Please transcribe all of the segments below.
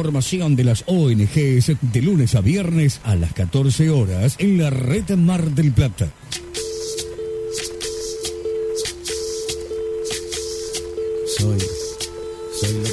Formación de las ONGs de lunes a viernes a las 14 horas en la red Mar del Plata.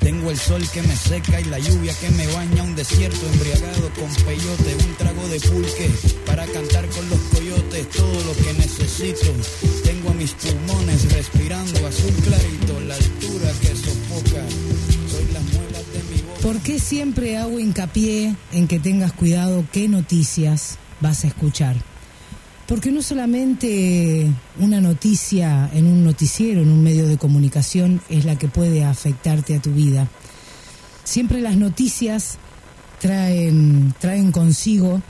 tengo el sol que me seca y la lluvia que me baña, un desierto embriagado con peyote, un trago de pulque para cantar con los coyotes, todo lo que necesito, tengo a mis pulmones respirando azul clarito, la altura que sofoca, soy las muelas de mi boca. ¿Por qué siempre hago hincapié en que tengas cuidado qué noticias vas a escuchar? Porque no solamente una noticia en un noticiero, en un medio de comunicación, es la que puede afectarte a tu vida. Siempre las noticias traen, traen consigo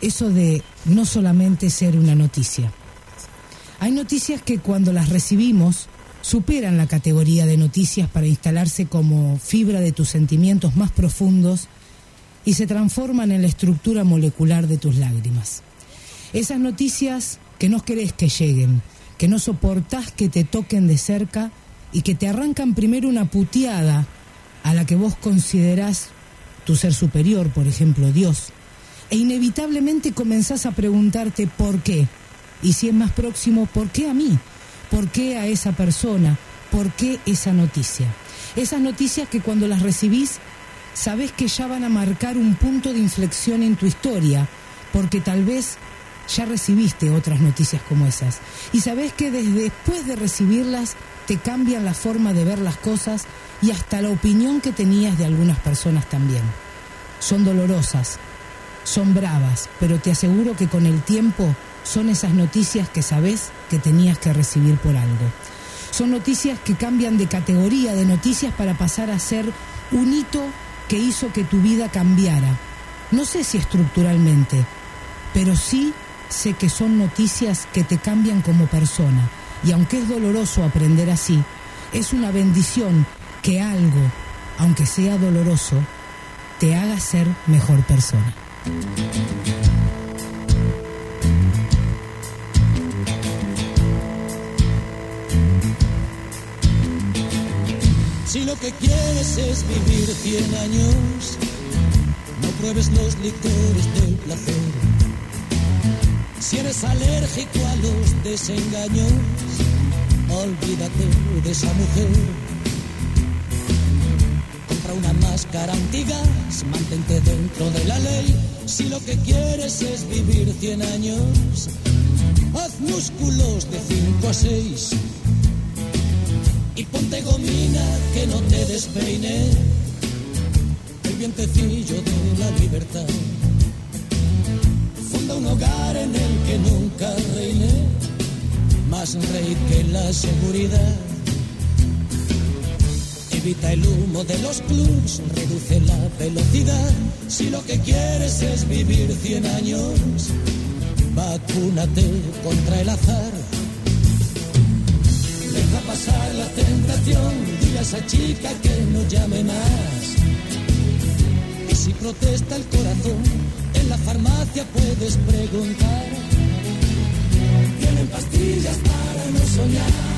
eso de no solamente ser una noticia. Hay noticias que cuando las recibimos superan la categoría de noticias para instalarse como fibra de tus sentimientos más profundos y se transforman en la estructura molecular de tus lágrimas. Esas noticias que no querés que lleguen, que no soportás que te toquen de cerca y que te arrancan primero una puteada a la que vos considerás tu ser superior, por ejemplo, Dios, e inevitablemente comenzás a preguntarte por qué. Y si es más próximo, ¿por qué a mí? ¿Por qué a esa persona? ¿Por qué esa noticia? Esas noticias que cuando las recibís, sabés que ya van a marcar un punto de inflexión en tu historia, porque tal vez ya recibiste otras noticias como esas. Y sabés que desde después de recibirlas te cambian la forma de ver las cosas y hasta la opinión que tenías de algunas personas también. Son dolorosas, son bravas, pero te aseguro que con el tiempo son esas noticias que sabés que tenías que recibir por algo. Son noticias que cambian de categoría de noticias para pasar a ser un hito que hizo que tu vida cambiara. No sé si estructuralmente, pero sí sé que son noticias que te cambian como persona. Y aunque es doloroso aprender así, es una bendición que algo, aunque sea doloroso, te haga ser mejor persona. Si lo que quieres es vivir 100 años, no pruebes los licores del placer. Si eres alérgico a los desengaños, olvídate de esa mujer. Compra una máscara antigas, mantente dentro de la ley. Si lo que quieres es vivir 100 años, haz músculos de 5 a 6 y ponte gomina que no te despeine el vientecillo de la libertad. Funda un hogar en el que nunca reine más rey que la seguridad. Evita el humo de los clubs, reduce la velocidad. Si lo que quieres es vivir 100 años, vacúnate contra el azar. Deja pasar la tentación, dile a esa chica que no llame más. Si protesta el corazón, en la farmacia puedes preguntar. Tienen pastillas para no soñar.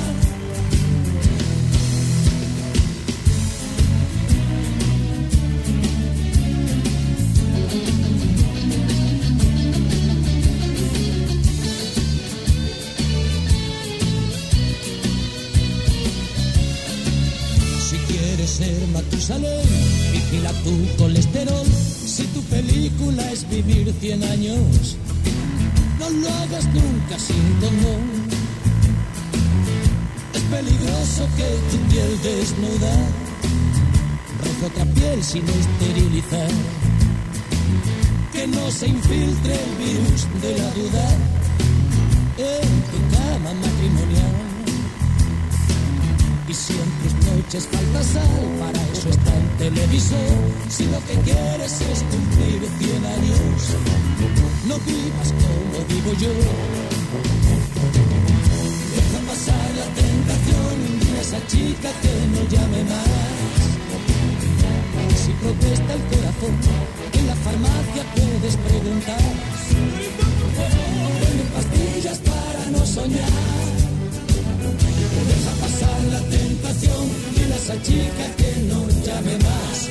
Vivir 100 años, no lo hagas nunca sin condón. Es peligroso que tu piel desnuda roce otra piel sin esterilizar. Que no se infiltre el virus de la duda en tu Y si en tus noches falta sal, para eso está el televisor. Si lo que quieres es cumplir 100 años, no vivas como vivo yo. Deja pasar la tentación, dile a esa chica que no llame más. Si protesta el corazón, en la farmacia puedes preguntar. Pastillas para no soñar. Deja pasar la tentación, dile a esa chica que no llame más.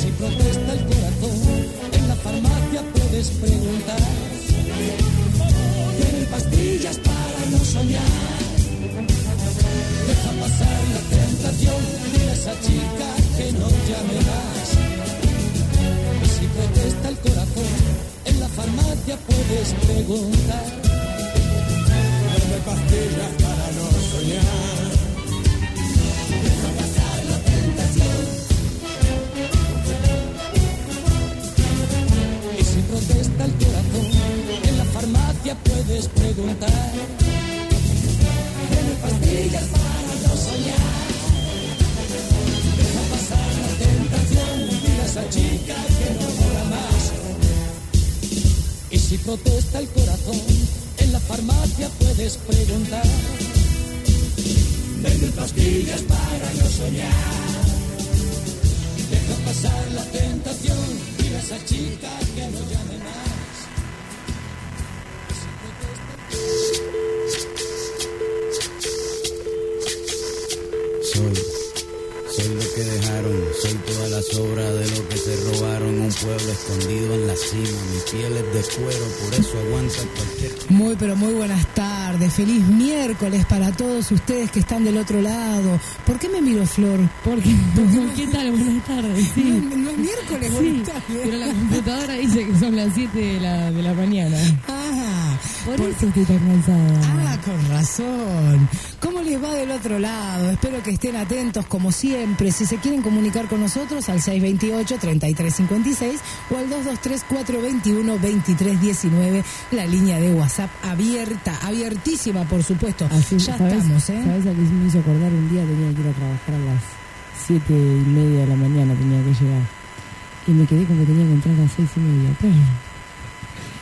Si protesta el corazón, en la farmacia puedes preguntar. Tienen pastillas para no soñar. Deja pasar la tentación, dile a esa chica que no llame más. Si protesta el corazón, en la farmacia puedes preguntar. Pastillas para no soñar. Deja pasar la tentación. Y si protesta el corazón, en la farmacia puedes preguntar. Dame pastillas para no soñar. Deja pasar la tentación, dile a esa chica que no mola más. Y si protesta el corazón, farmacia puedes preguntar. Venden pastillas para no soñar. Deja pasar la tentación, a esa chica que no llame soy todas las obras de lo que se robaron. Un pueblo escondido en la cima, mi piel es de cuero, por eso aguanta cualquier Muy, pero muy buenas tardes. Feliz miércoles para todos ustedes que están del otro lado. ¿Por qué me miro Flor? Porque, ¿qué tal? Buenas tardes, sí. No, no es miércoles, Sí, buenas tardes. pero la computadora dice que son las 7 de la, de la mañana. Ah, Por, por- eso estoy tan cansada. Ah, con razón. ¿Cómo les va del otro lado? Espero que estén atentos como siempre. Si se quieren comunicar con nosotros al 628-3356 o al 223-421-2319, la línea de WhatsApp abierta, abiertísima por supuesto. Así, ya ¿sabes, estamos, ¿eh? ¿Sabes a qué me hizo acordar? Un día tenía que ir a trabajar a las 7 y media de la mañana, tenía que llegar. Y me quedé como que tenía que entrar a las 6 y media. Pero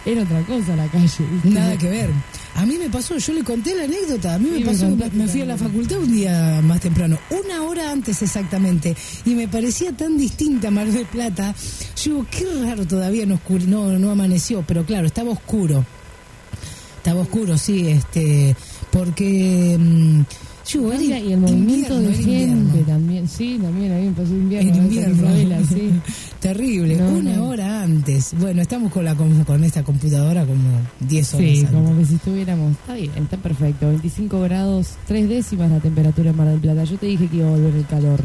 era otra cosa la calle. ¿viste? Nada que ver. A mí me pasó, yo le conté la anécdota, a mí me pasó, me, fui a la facultad un día más temprano, una hora antes exactamente, y me parecía tan distinta a Mar del Plata. Yo digo, qué raro todavía no, oscure- no, no amaneció, pero claro, estaba oscuro. Estaba oscuro, sí, este, porque... mm, yo era y el movimiento invierno, de gente también. Sí, también a mí me pasó invierno. ¿ves? invierno. Sí. Terrible, No, una no. hora antes. Bueno, estamos con la con, con esta computadora como 10 horas Sí, antes. como que si estuviéramos. Está bien, está perfecto. 25 grados, 3 décimas la temperatura en Mar del Plata. Yo te dije que iba a volver el calor.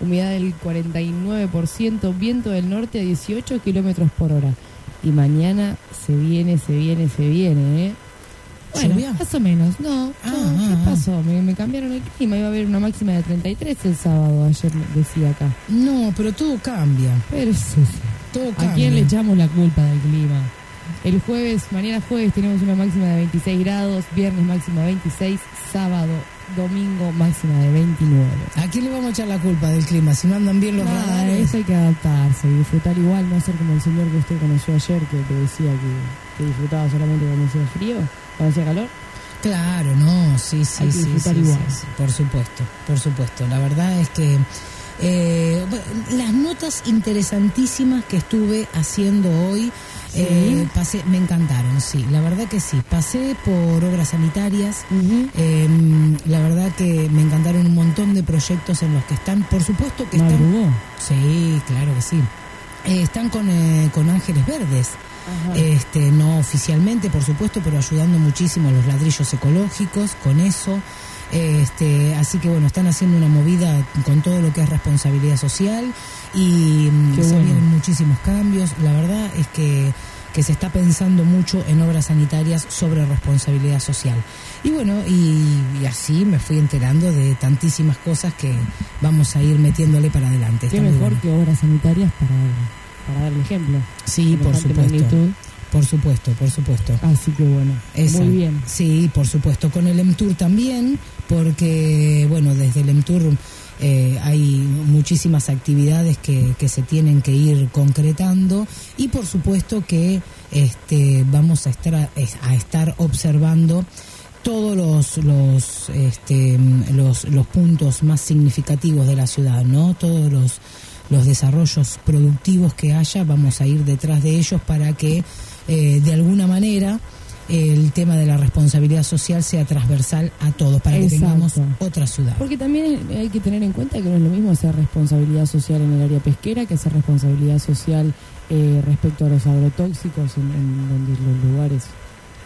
Humedad del 49%, viento del norte a 18 kilómetros por hora. Y mañana se viene, se viene, se viene, ¿eh? Bueno, ¿Lluvia? más o menos. No, Ah, no, ah, ¿qué ah. pasó? Me, me cambiaron el clima. Iba a haber una máxima de 33 el sábado, ayer decía acá. No, pero todo cambia. Pero sí, sí. Todo ¿a cambia. quién le echamos la culpa del clima? El jueves, mañana jueves, tenemos una máxima de 26 grados, viernes máxima de 26, sábado, domingo máxima de 29. ¿A quién le vamos a echar la culpa del clima? Si no andan bien los Nada, radares. eso hay que adaptarse y disfrutar igual, no ser como el señor que usted conoció ayer que te decía que, que disfrutaba solamente cuando hacía frío, cuando hacía calor. Claro, no, sí, sí, Hay que sí, sí, igual. sí, sí, por supuesto, por supuesto. La verdad es que eh, las notas interesantísimas que estuve haciendo hoy, eh, pasé, me encantaron, sí, la verdad que sí. Pasé por obras sanitarias, eh, la verdad que me encantaron un montón de proyectos en los que están, por supuesto que están... Madrugó. Sí, claro que sí. Eh, están con, eh, con Ángeles Verdes. Ajá. Este, no oficialmente, por supuesto, pero ayudando muchísimo a los ladrillos ecológicos con eso. Este, así que bueno, están haciendo una movida con todo lo que es responsabilidad social y mm, Qué se bueno. vienen muchísimos cambios. La verdad es que, que se está pensando mucho en obras sanitarias sobre responsabilidad social. Y bueno, y, y así me fui enterando de tantísimas cosas que vamos a ir metiéndole para adelante. Qué Está mejor bueno. que obras sanitarias para, para dar el ejemplo. Sí, por supuesto. magnitud. Por supuesto, por supuesto. Así que bueno, Esa. muy bien. Sí, por supuesto. Con el EMTUR también, porque, bueno, desde el EMTUR eh, hay muchísimas actividades que, que se tienen que ir concretando y, por supuesto, que este, vamos a estar, a estar observando todos los los, este, los los puntos más significativos de la ciudad, ¿no? Todos los los desarrollos productivos que haya, vamos a ir detrás de ellos para que eh, de alguna manera el tema de la responsabilidad social sea transversal a todos, para que tengamos otra ciudad. Porque también hay que tener en cuenta que no es lo mismo hacer responsabilidad social en el área pesquera que hacer responsabilidad social eh, respecto a los agrotóxicos en, en donde los lugares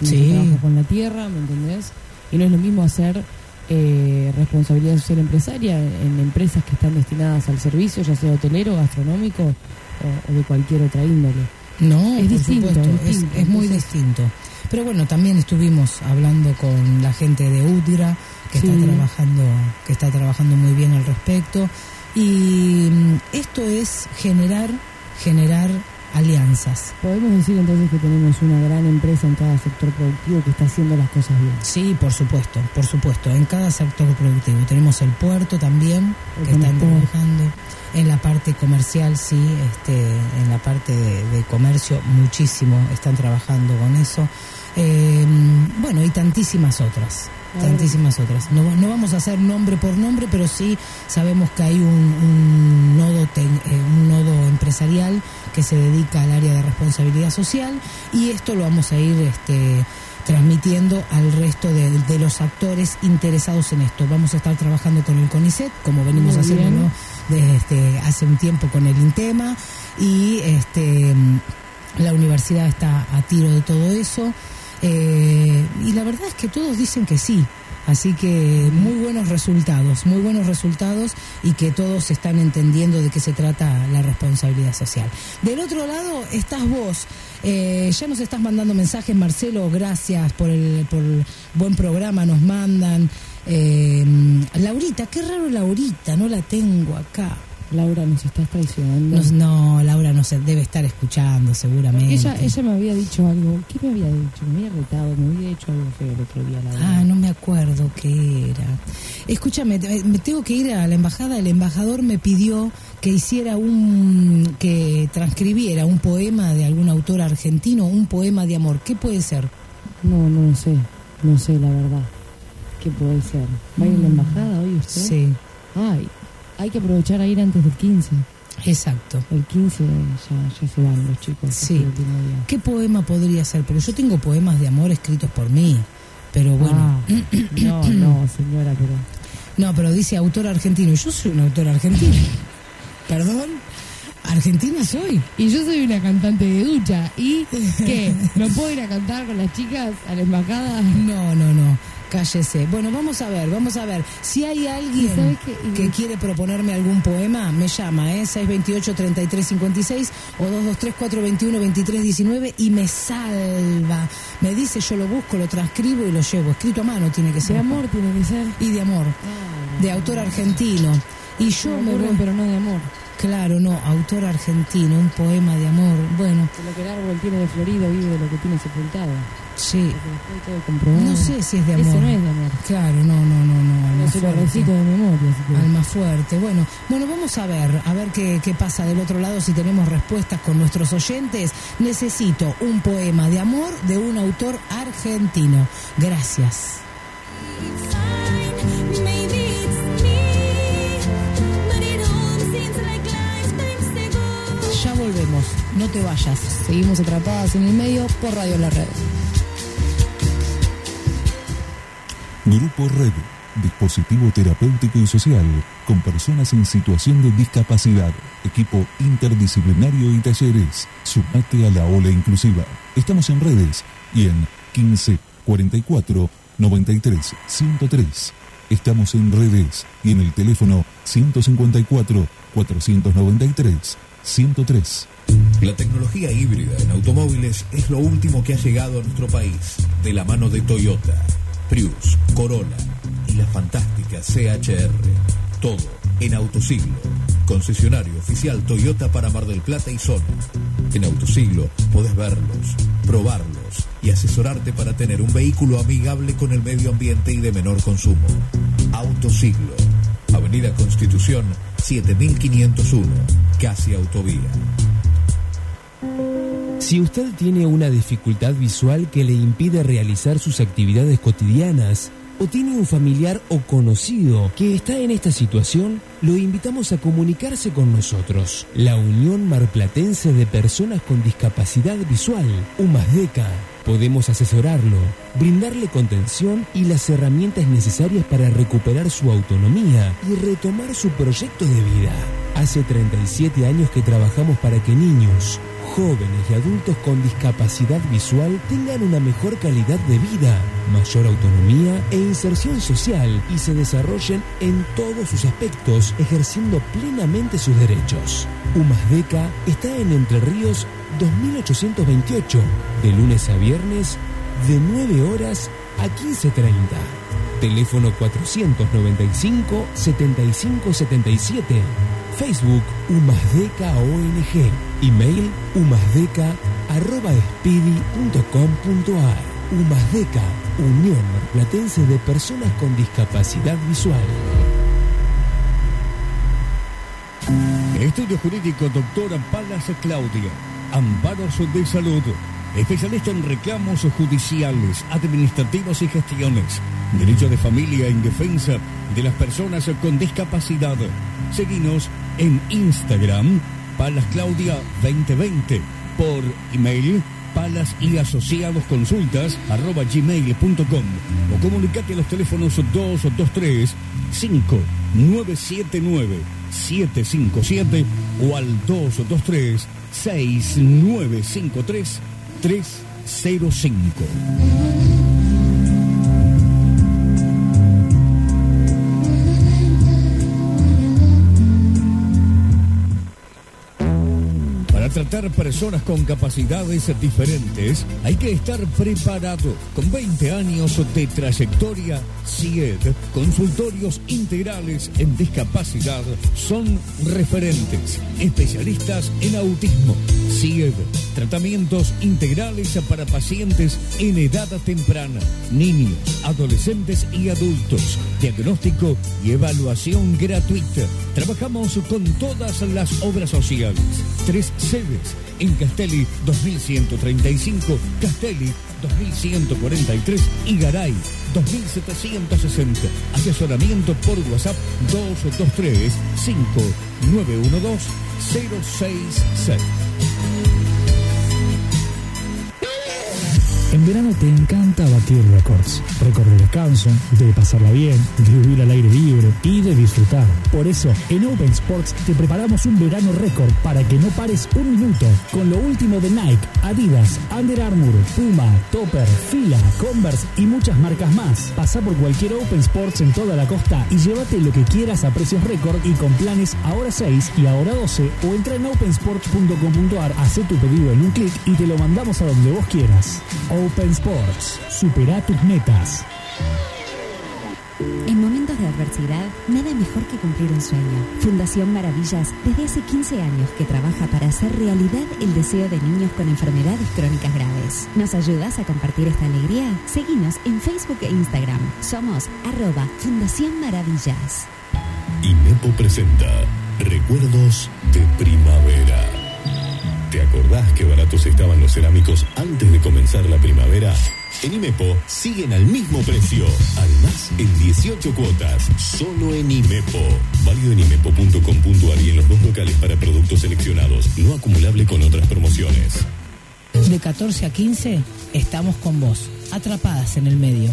Sí. trabaja con la tierra, ¿me entendés? Y no es lo mismo hacer eh, responsabilidad social empresaria en empresas que están destinadas al servicio, ya sea hotelero, gastronómico o, o de cualquier otra índole. No, Es por distinto, supuesto, es es, distinto, es muy entonces- distinto. Pero bueno, también estuvimos hablando con la gente de UDRA, que Sí. está trabajando, que está trabajando muy bien al respecto. Y mm, esto es generar, generar alianzas. Podemos decir entonces que tenemos una gran empresa en cada sector productivo que está haciendo las cosas bien. Sí, por supuesto, por supuesto, en cada sector productivo. Tenemos el puerto también, El que están trabajando. En la parte comercial, sí, este, en la parte de, de comercio, muchísimo están trabajando con eso. Eh, bueno, y tantísimas otras. Tantísimas otras. No, no vamos a hacer nombre por nombre, pero sí sabemos que hay un, un nodo ten- eh, un nodo empresarial que se dedica al área de responsabilidad social y esto lo vamos a ir este, transmitiendo al resto de, de los actores interesados en esto. Vamos a estar trabajando con el CONICET, como venimos Muy haciendo desde este, hace un tiempo con el INTEMA y este, la universidad está a tiro de todo eso. Eh, y la verdad es que todos dicen que sí. Así que muy buenos resultados, muy buenos resultados y que todos están entendiendo de qué se trata la responsabilidad social. Del otro lado estás vos. Eh, ya nos estás mandando mensajes, Marcelo, gracias por el, por el buen programa, nos mandan. Eh, Laurita, qué raro Laurita, no la tengo acá. Laura, nos estás traicionando. No, no, Laura no se debe estar escuchando seguramente. Ella, ella me había dicho algo. ¿Qué me había dicho? Me había retado, me había hecho algo feo el otro día, Laura. Ah, no me acuerdo qué era. Escúchame, te- me tengo que ir a la embajada. El embajador me pidió que hiciera un. que transcribiera un poema de algún autor argentino, un poema de amor. ¿Qué puede ser? No, no sé. No sé, la verdad. ¿Qué puede ser? ¿Va a ir a la Mm, embajada hoy usted? Sí, Ay, hay que aprovechar a ir antes del 15. exacto. El 15 ya, ya se van los chicos. Sí. el día. ¿Qué poema podría ser? Porque yo tengo poemas de amor escritos por mí. Pero bueno. Ah, no, no, señora, pero... No, pero dice autor argentino. Yo soy un autor argentino. ¿Perdón? ¿Argentina soy? Y yo soy una cantante de ducha. ¿Y qué? ¿No puedo ir a cantar con las chicas a la embajada? No, no, no. Cállese. Bueno, vamos a ver, vamos a ver. Si hay alguien que quiere proponerme algún poema, me llama, ¿eh? 628-3356 o 223-421-2319 y me salva. Me dice, yo lo busco, lo transcribo y lo llevo. Escrito a mano tiene que ser. De amor tiene que ser. Y de amor. Ah, De autor argentino. Y yo Me voy... pero no de amor. Claro, no, autor argentino, un poema de amor. Bueno, De lo que el árbol tiene de florido vive de lo que tiene sepultado. Sí. No sé si es de amor. Ese no es de amor. Claro, no, no, no, no. Alma No fuerte. de memoria. que- Alma fuerte. Bueno, bueno, vamos a ver, a ver qué, qué pasa del otro lado si tenemos respuestas con nuestros oyentes. Necesito un poema de amor de un autor argentino. Gracias. Ya volvemos, no te vayas. Seguimos atrapadas en el medio por Radio La Red. Grupo Red, dispositivo terapéutico y social con personas en situación de discapacidad, equipo interdisciplinario y talleres. Sumate a la ola inclusiva. Estamos en redes y en 15 44 93 103. Estamos en redes y en el teléfono 154 493 103. La tecnología híbrida en automóviles es lo último que ha llegado a nuestro país, de la mano de Toyota, Prius, Corolla y la fantástica CHR. Todo en Autosiglo, concesionario oficial Toyota para Mar del Plata y zona. En Autosiglo podés verlos, probarlos y asesorarte para tener un vehículo amigable con el medio ambiente y de menor consumo. Autosiglo, Avenida Constitución 7501, casi autovía. Si usted tiene una dificultad visual que le impide realizar sus actividades cotidianas, o tiene un familiar o conocido que está en esta situación, lo invitamos a comunicarse con nosotros. La Unión Marplatense de Personas con Discapacidad Visual, UMASDECA. Podemos asesorarlo, brindarle contención y las herramientas necesarias para recuperar su autonomía y retomar su proyecto de vida. Hace 37 años que trabajamos para que niños, jóvenes y adultos con discapacidad visual tengan una mejor calidad de vida, mayor autonomía e inserción social y se desarrollen en todos sus aspectos, ejerciendo plenamente sus derechos. UMASDECA está en Entre Ríos 2828, de lunes a viernes, de 9 horas a 15.30. Teléfono 495-7577. Facebook Umasdeca ONG. Email umasdeca arroba speedy.com.ar. Umasdeca, Unión Marplatense de Personas con Discapacidad Visual. Estudio Jurídico Doctora Palas Claudia. Amparos de Salud. Especialista en reclamos judiciales, administrativos y gestiones. Derecho de familia en defensa de las personas con discapacidad. Seguinos en Instagram, Palas Claudia 2020. Por email, palas y asociados consultas arroba gmail.com o comunicate a los teléfonos 223 5979 757 o al 223 6953 305. tratar personas con capacidades diferentes hay que estar preparado. Con 20 años de trayectoria, CIED, consultorios integrales en discapacidad, son referentes, especialistas en autismo. CIED, tratamientos integrales para pacientes en edad temprana, niños, adolescentes y adultos, diagnóstico y evaluación gratuita. Trabajamos con todas las obras sociales. 3C en Castelli 2135, Castelli 2143 y Garay 2760. Asesoramiento por WhatsApp 223 5912 066. En verano te encanta batir récords. Récord de descanso, de pasarla bien, de vivir al aire libre y de disfrutar. Por eso, en Open Sports te preparamos un verano récord para que no pares un minuto. Con lo último de Nike, Adidas, Under Armour, Puma, Topper, Fila, Converse y muchas marcas más. Pasa por cualquier Open Sports en toda la costa y llévate lo que quieras a precios récord y con planes ahora 6 y ahora 12 o entra en opensports.com.ar, hace tu pedido en un clic y te lo mandamos a donde vos quieras. Sports, supera tus metas. En momentos de adversidad, nada mejor que cumplir un sueño. Fundación Maravillas, desde hace 15 años que trabaja para hacer realidad el deseo de niños con enfermedades crónicas graves. ¿Nos ayudas a compartir esta alegría? Seguinos en Facebook e Instagram. Somos arroba Fundación Maravillas. INEPO presenta Recuerdos de Primavera. ¿Te acordás qué baratos estaban los cerámicos antes de comenzar la primavera? En IMEPO siguen al mismo precio. Además, en 18 cuotas. Solo en IMEPO. Válido en imepo.com.ar y en los dos locales para productos seleccionados. No acumulable con otras promociones. De 14 a 15 estamos con vos, atrapadas en el medio.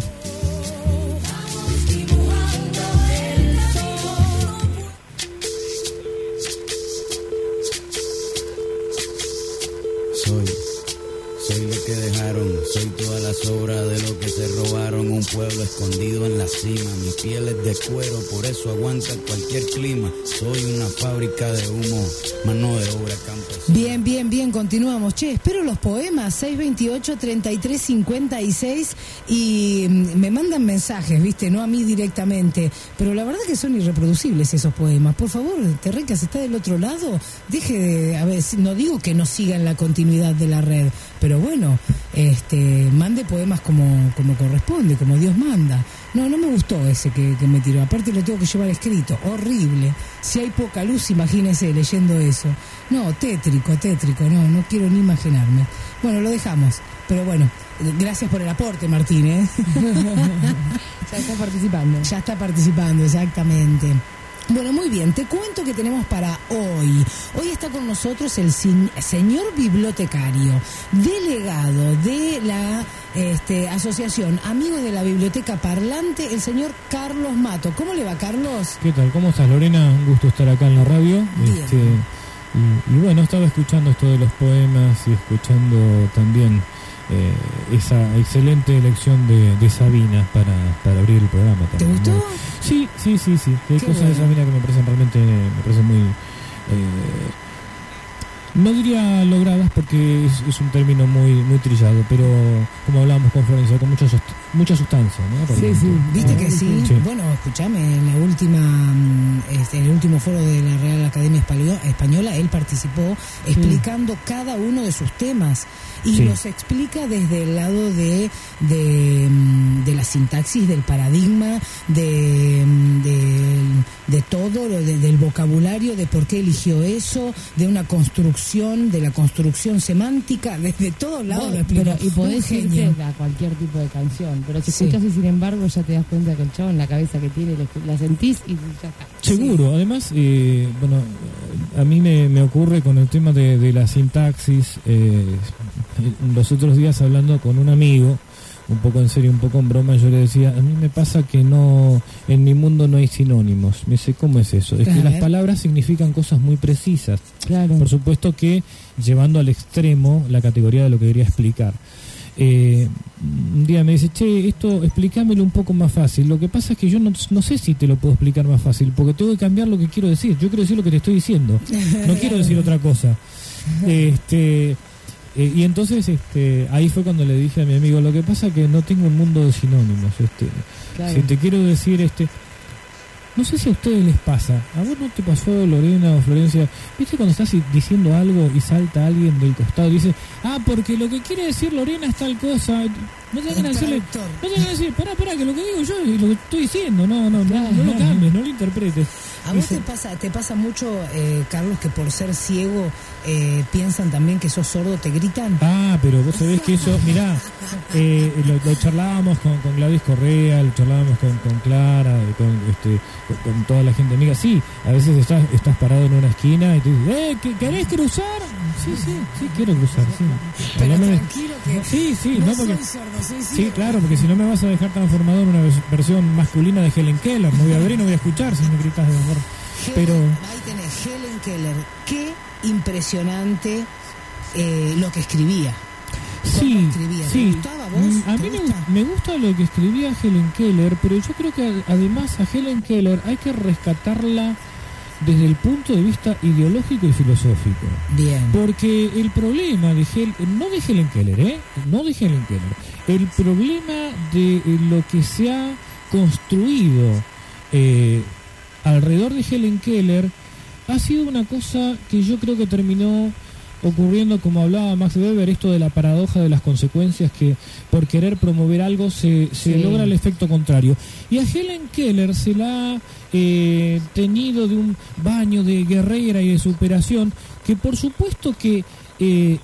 Soy toda la sobra de lo que se robaron. Un pueblo escondido en la cima, mi piel es de cuero, por eso aguanta cualquier clima. Soy una fábrica de humo, mano de obra campesina. Bien, bien, bien, continuamos. Che, espero los poemas 628-3356 y mm, me mandan mensajes, viste, no a mí directamente, pero la verdad que son irreproducibles esos poemas. Por favor, Terrecas, está del otro lado, deje de, a ver, si- no digo que no siga en la continuidad de la red, pero bueno, este, mande poemas como, como corresponde, como Dios manda. No, no me gustó ese que, que me tiró. Aparte lo tengo que llevar escrito. Horrible. Si hay poca luz, imagínese leyendo eso. No, tétrico, tétrico. No, no quiero ni imaginarme. Bueno, lo dejamos. Pero bueno, gracias por el aporte, Martín. ¿eh? Ya está participando. Ya está participando, exactamente. Bueno, muy bien, te cuento que tenemos para hoy. Hoy está con nosotros el señor bibliotecario, delegado de la este, asociación Amigos de la Biblioteca Parlante, el señor Carlos Mato. ¿Cómo le va, Carlos? ¿Qué tal? ¿Cómo estás, Lorena? Un gusto estar acá en la radio. Bien. Este, y, y bueno, estaba escuchando esto de los poemas y escuchando también eh, esa excelente elección de, de Sabina para, para abrir el programa. ¿Te también, gustó? ¿no? Sí, sí, sí, sí. Hay Qué cosas de. Sabina que me parecen realmente, me parecen muy... eh, no diría logradas porque es, es un término muy muy trillado, pero como hablábamos con Florencia, con mucha, sust- mucha sustancia, ¿no? Realmente. ¿Viste que sí? Sí. Bueno, escúchame, en la última, mm, este, en el último foro de la Real Academia Española, él participó explicando cada uno de sus temas y Sí. los explica desde el lado de, de, mm, de la sintaxis, del paradigma, de, mm, del- de todo, lo de- del vocabulario, de por qué eligió eso, de una construcción, de la construcción semántica, desde todos lados lo pero, y podés irte a cualquier tipo de canción, pero si Sí. escuchas y sin embargo ya te das cuenta que el chavo en la cabeza que tiene la- la sentís y ya está. Seguro, además, eh, bueno, a mí me, me ocurre con el tema de, de la sintaxis, eh, los otros días hablando con un amigo, un poco en serio, un poco en broma, yo le decía, a mí me pasa que no, en mi mundo no hay sinónimos. Me dice, ¿cómo es eso? Es que las palabras significan cosas muy precisas. Claro. Por supuesto que llevando al extremo la categoría de lo que quería explicar. Eh, un día me dice, che, esto explícamelo un poco más fácil. Lo que pasa es que yo no, no sé si te lo puedo explicar más fácil, porque tengo que cambiar lo que quiero decir. Yo quiero decir lo que te estoy diciendo. No quiero decir otra cosa. Este, eh, y entonces este, ahí fue cuando le dije a mi amigo, lo que pasa es que no tengo un mundo de sinónimos. Este, Claro. Si te quiero decir, este, no sé si a ustedes les pasa, a vos no te pasó Lorena o Florencia, viste cuando estás diciendo algo y salta alguien del costado y dice, ah, porque lo que quiere decir Lorena es tal cosa, no te van a decirle, no a decir, pará, pará, que lo que digo yo es lo que estoy diciendo, no, no, no, no lo cambies, no lo interpretes. ¿A vos te pasa, te pasa mucho, eh, Carlos, que por ser ciego eh, piensan también que sos sordo, te gritan? Ah, pero vos sabés que eso, mirá, eh, lo, lo charlábamos con, con Gladys Correa, lo charlábamos con, con Clara, con, este, con, con toda la gente amiga. Sí, a veces estás, estás parado en una esquina y te dicen, eh, ¿que- ¿querés cruzar? Sí, sí, sí, quiero cruzar, sí. Pero tranquilo que Sí, sí, no, no, porque... soy sordo, soy Sí, claro, porque si no me vas a dejar transformado en una vers- versión masculina de Helen Keller. No voy a ver y no voy a escuchar si me gritas de amor. Pero... Ahí tenés Helen Keller. Qué impresionante eh, lo que escribía. Sí, escribía? ¿Te sí. gustaba vos? Mm, A ¿Te mí me, gusta? gu- me gusta lo que escribía Helen Keller, pero yo creo que además a Helen Keller hay que rescatarla desde el punto de vista ideológico y filosófico. Bien. Porque el problema de Hel no de Helen Keller, ¿eh? No de Helen Keller. El problema de eh, lo que se ha construido eh, alrededor de Helen Keller ha sido una cosa que yo creo que terminó ocurriendo, como hablaba Max Weber, esto de la paradoja de las consecuencias que por querer promover algo se, se Sí. logra el efecto contrario. Y a Helen Keller se la ha eh, tenido de un baño de guerrera y de superación, que por supuesto que eh,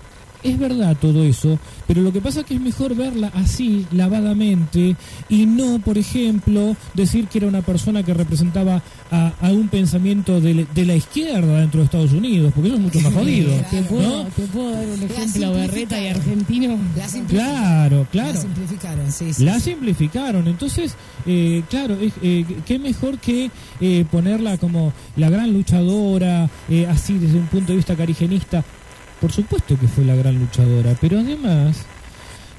es verdad todo eso, pero lo que pasa es que es mejor verla así, lavadamente, y no, por ejemplo, decir que era una persona que representaba a, a un pensamiento de, la- de la izquierda dentro de Estados Unidos, porque eso es mucho más jodido. ¿Te puedo, ¿no? te puedo dar un ejemplo berreta y argentino? La simplificaron. Claro, La claro. simplificaron, sí, sí. La sí. simplificaron, entonces, eh, claro, eh, qué mejor que eh, ponerla como la gran luchadora, eh, así desde un punto de vista carigenista. Por supuesto que fue la gran luchadora, pero además,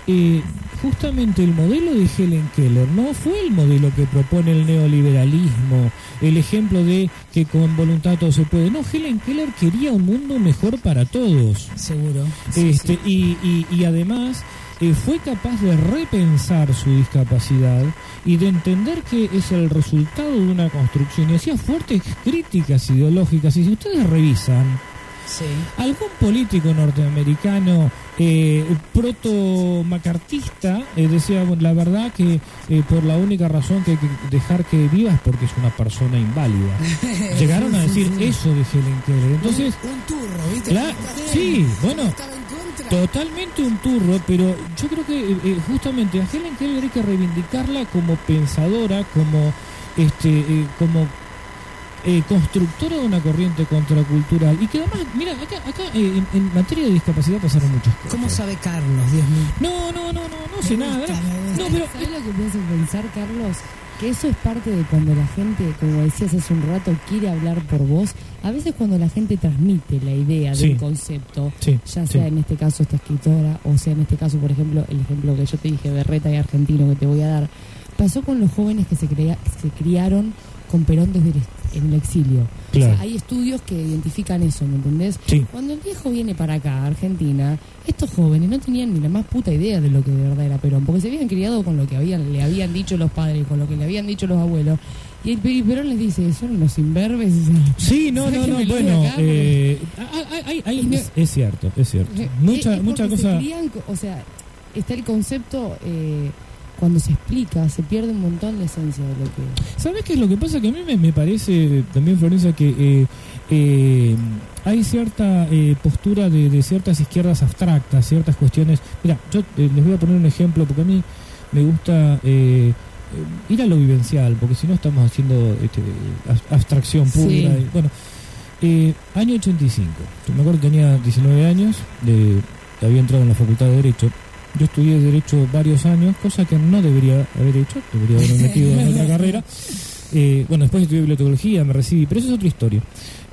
eh, justamente el modelo de Helen Keller no fue el modelo que propone el neoliberalismo, el ejemplo de que con voluntad todo se puede. No, Helen Keller quería un mundo mejor para todos. Seguro. Sí, Este, sí. Y, y- y además eh, fue capaz de repensar su discapacidad y de entender que es el resultado de una construcción y hacía fuertes críticas ideológicas. Y si ustedes revisan, Sí. algún político norteamericano eh, proto-macartista eh, decía, bueno, la verdad que eh, por la única razón que hay que dejar que viva es porque es una persona inválida. Llegaron a decir eso de Helen Keller. Entonces, un, un turro, ¿viste? Claro, sí, bueno. Totalmente un turro, pero yo creo que eh, justamente a Helen Keller hay que reivindicarla como pensadora, como este, como eh, constructora de una corriente contracultural y que además, mira, acá, acá eh, en, en materia de discapacidad pasaron muchas cosas. ¿Cómo sabe Carlos, Dios mío? No, no, no, no, no sé nada. No, pero ¿Sabes lo que hace pensar, Carlos? Que eso es parte de cuando la gente, como decías hace un rato, quiere hablar por vos. A veces cuando la gente transmite la idea Sí. del concepto, Sí, ya sí. sea en este caso esta escritora, o sea en este caso, por ejemplo, el ejemplo que yo te dije, Berreta y Argentino, que te voy a dar, pasó con los jóvenes que se, crea- que se criaron con Perón desde el, en el exilio. O Claro. sea, hay estudios que identifican eso, ¿me entendés? Sí. Cuando el viejo viene para acá, a Argentina, estos jóvenes no tenían ni la más puta idea de lo que de verdad era Perón, porque se habían criado con lo que habían, le habían dicho los padres, con lo que le habían dicho los abuelos. Y el y Perón les dice, son unos imberbes. Sí, no, no, no, bueno, eh, hay- hay- hay- Y no- es, es cierto, es cierto. Mucha, es mucha cosa... crían o sea, está el concepto, eh, cuando se explica, se pierde un montón de esencia de lo que... ¿Sabes qué es lo que pasa? Que a mí me, me parece también, Florencia, que eh, eh, hay cierta eh, postura de, de ciertas izquierdas abstractas, ciertas cuestiones. Mira, yo eh, les voy a poner un ejemplo, porque a mí me gusta eh, eh, ir a lo vivencial, porque si no estamos haciendo este, ab- abstracción pura. Sí. y- bueno, eh, año 85. Yo me acuerdo que tenía 19 años, de, había entrado en la Facultad de Derecho. Yo estudié Derecho varios años, cosa que no debería haber hecho, debería haberme metido en otra carrera. Eh, bueno, después estudié bibliotecología, me recibí, pero eso es otra historia.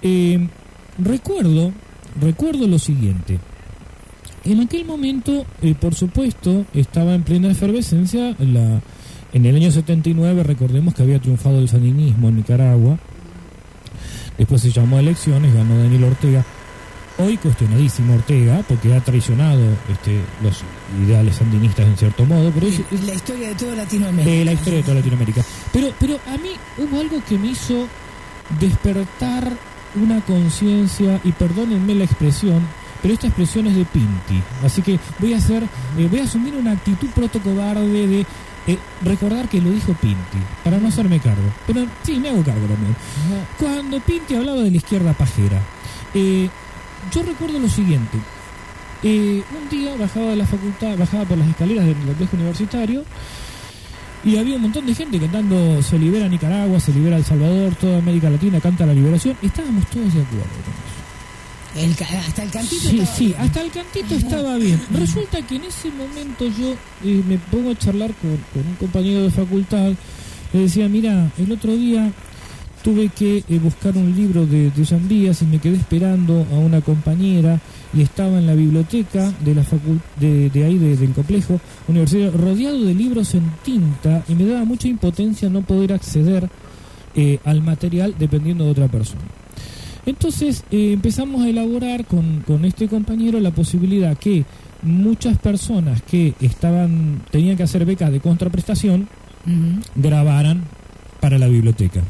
Eh, recuerdo, recuerdo lo siguiente. En aquel momento, eh, por supuesto, estaba en plena efervescencia la, en el año 79, recordemos que había triunfado el sandinismo en Nicaragua. Después se llamó a elecciones, ganó Daniel Ortega. Hoy cuestionadísimo Ortega, porque ha traicionado este, los ideales sandinistas en cierto modo, pero es- La historia de toda Latinoamérica. de la historia de toda Latinoamérica. Pero, pero a mí hubo algo que me hizo despertar una conciencia, y perdónenme la expresión, pero esta expresión es de Pinti. Así que voy a hacer, eh, voy a asumir una actitud protocobarde de eh, recordar que lo dijo Pinti, para no hacerme cargo. Pero sí, me hago cargo también. Cuando Pinti hablaba de la izquierda pajera, eh, yo recuerdo lo siguiente. Eh, un día bajaba de la facultad, bajaba por las escaleras del complejo universitario y había un montón de gente cantando Se libera Nicaragua, se libera El Salvador, toda América Latina canta la liberación. Estábamos todos de acuerdo con eso. El hasta el cantito Sí, estaba sí, bien. hasta el cantito estaba bien. Resulta que en ese momento yo eh, me pongo a charlar con, con un compañero de facultad. Le decía, mira, el otro día tuve que eh, buscar un libro de, de Sandías y me quedé esperando a una compañera y estaba en la biblioteca de la facul de, de ahí de- del complejo universitario rodeado de libros en tinta y me daba mucha impotencia no poder acceder eh, al material dependiendo de otra persona. Entonces eh, empezamos a elaborar con, con este compañero la posibilidad que muchas personas que estaban tenían que hacer becas de contraprestación grabaran para la biblioteca.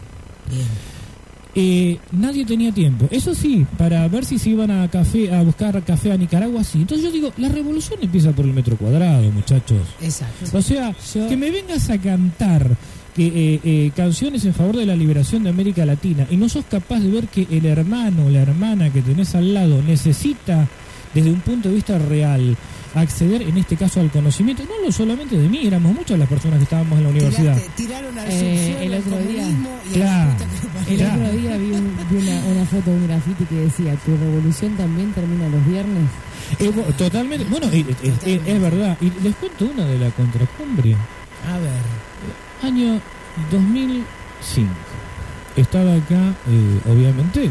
Eh, nadie tenía tiempo. Eso sí, para ver si se iban a café a buscar café a Nicaragua, sí. Entonces yo digo, la revolución empieza por el metro cuadrado, muchachos. Exacto. O sea, que me vengas a cantar que eh, eh, canciones en favor de la liberación de América Latina y no sos capaz de ver que el hermano o la hermana que tenés al lado necesita, desde un punto de vista real, acceder en este caso al conocimiento, no lo solamente de mí, éramos muchas las personas que estábamos en la universidad. Tiraste- tiraron al Eh, el otro día. y Claro. El Claro. otro día vi, un- vi una, una foto de un grafiti que decía, tu revolución también termina los viernes. Eh, totalmente, bueno, eh, es verdad. Y les cuento una de la contracumbre. A ver. Año 2005. Estaba acá, eh, obviamente,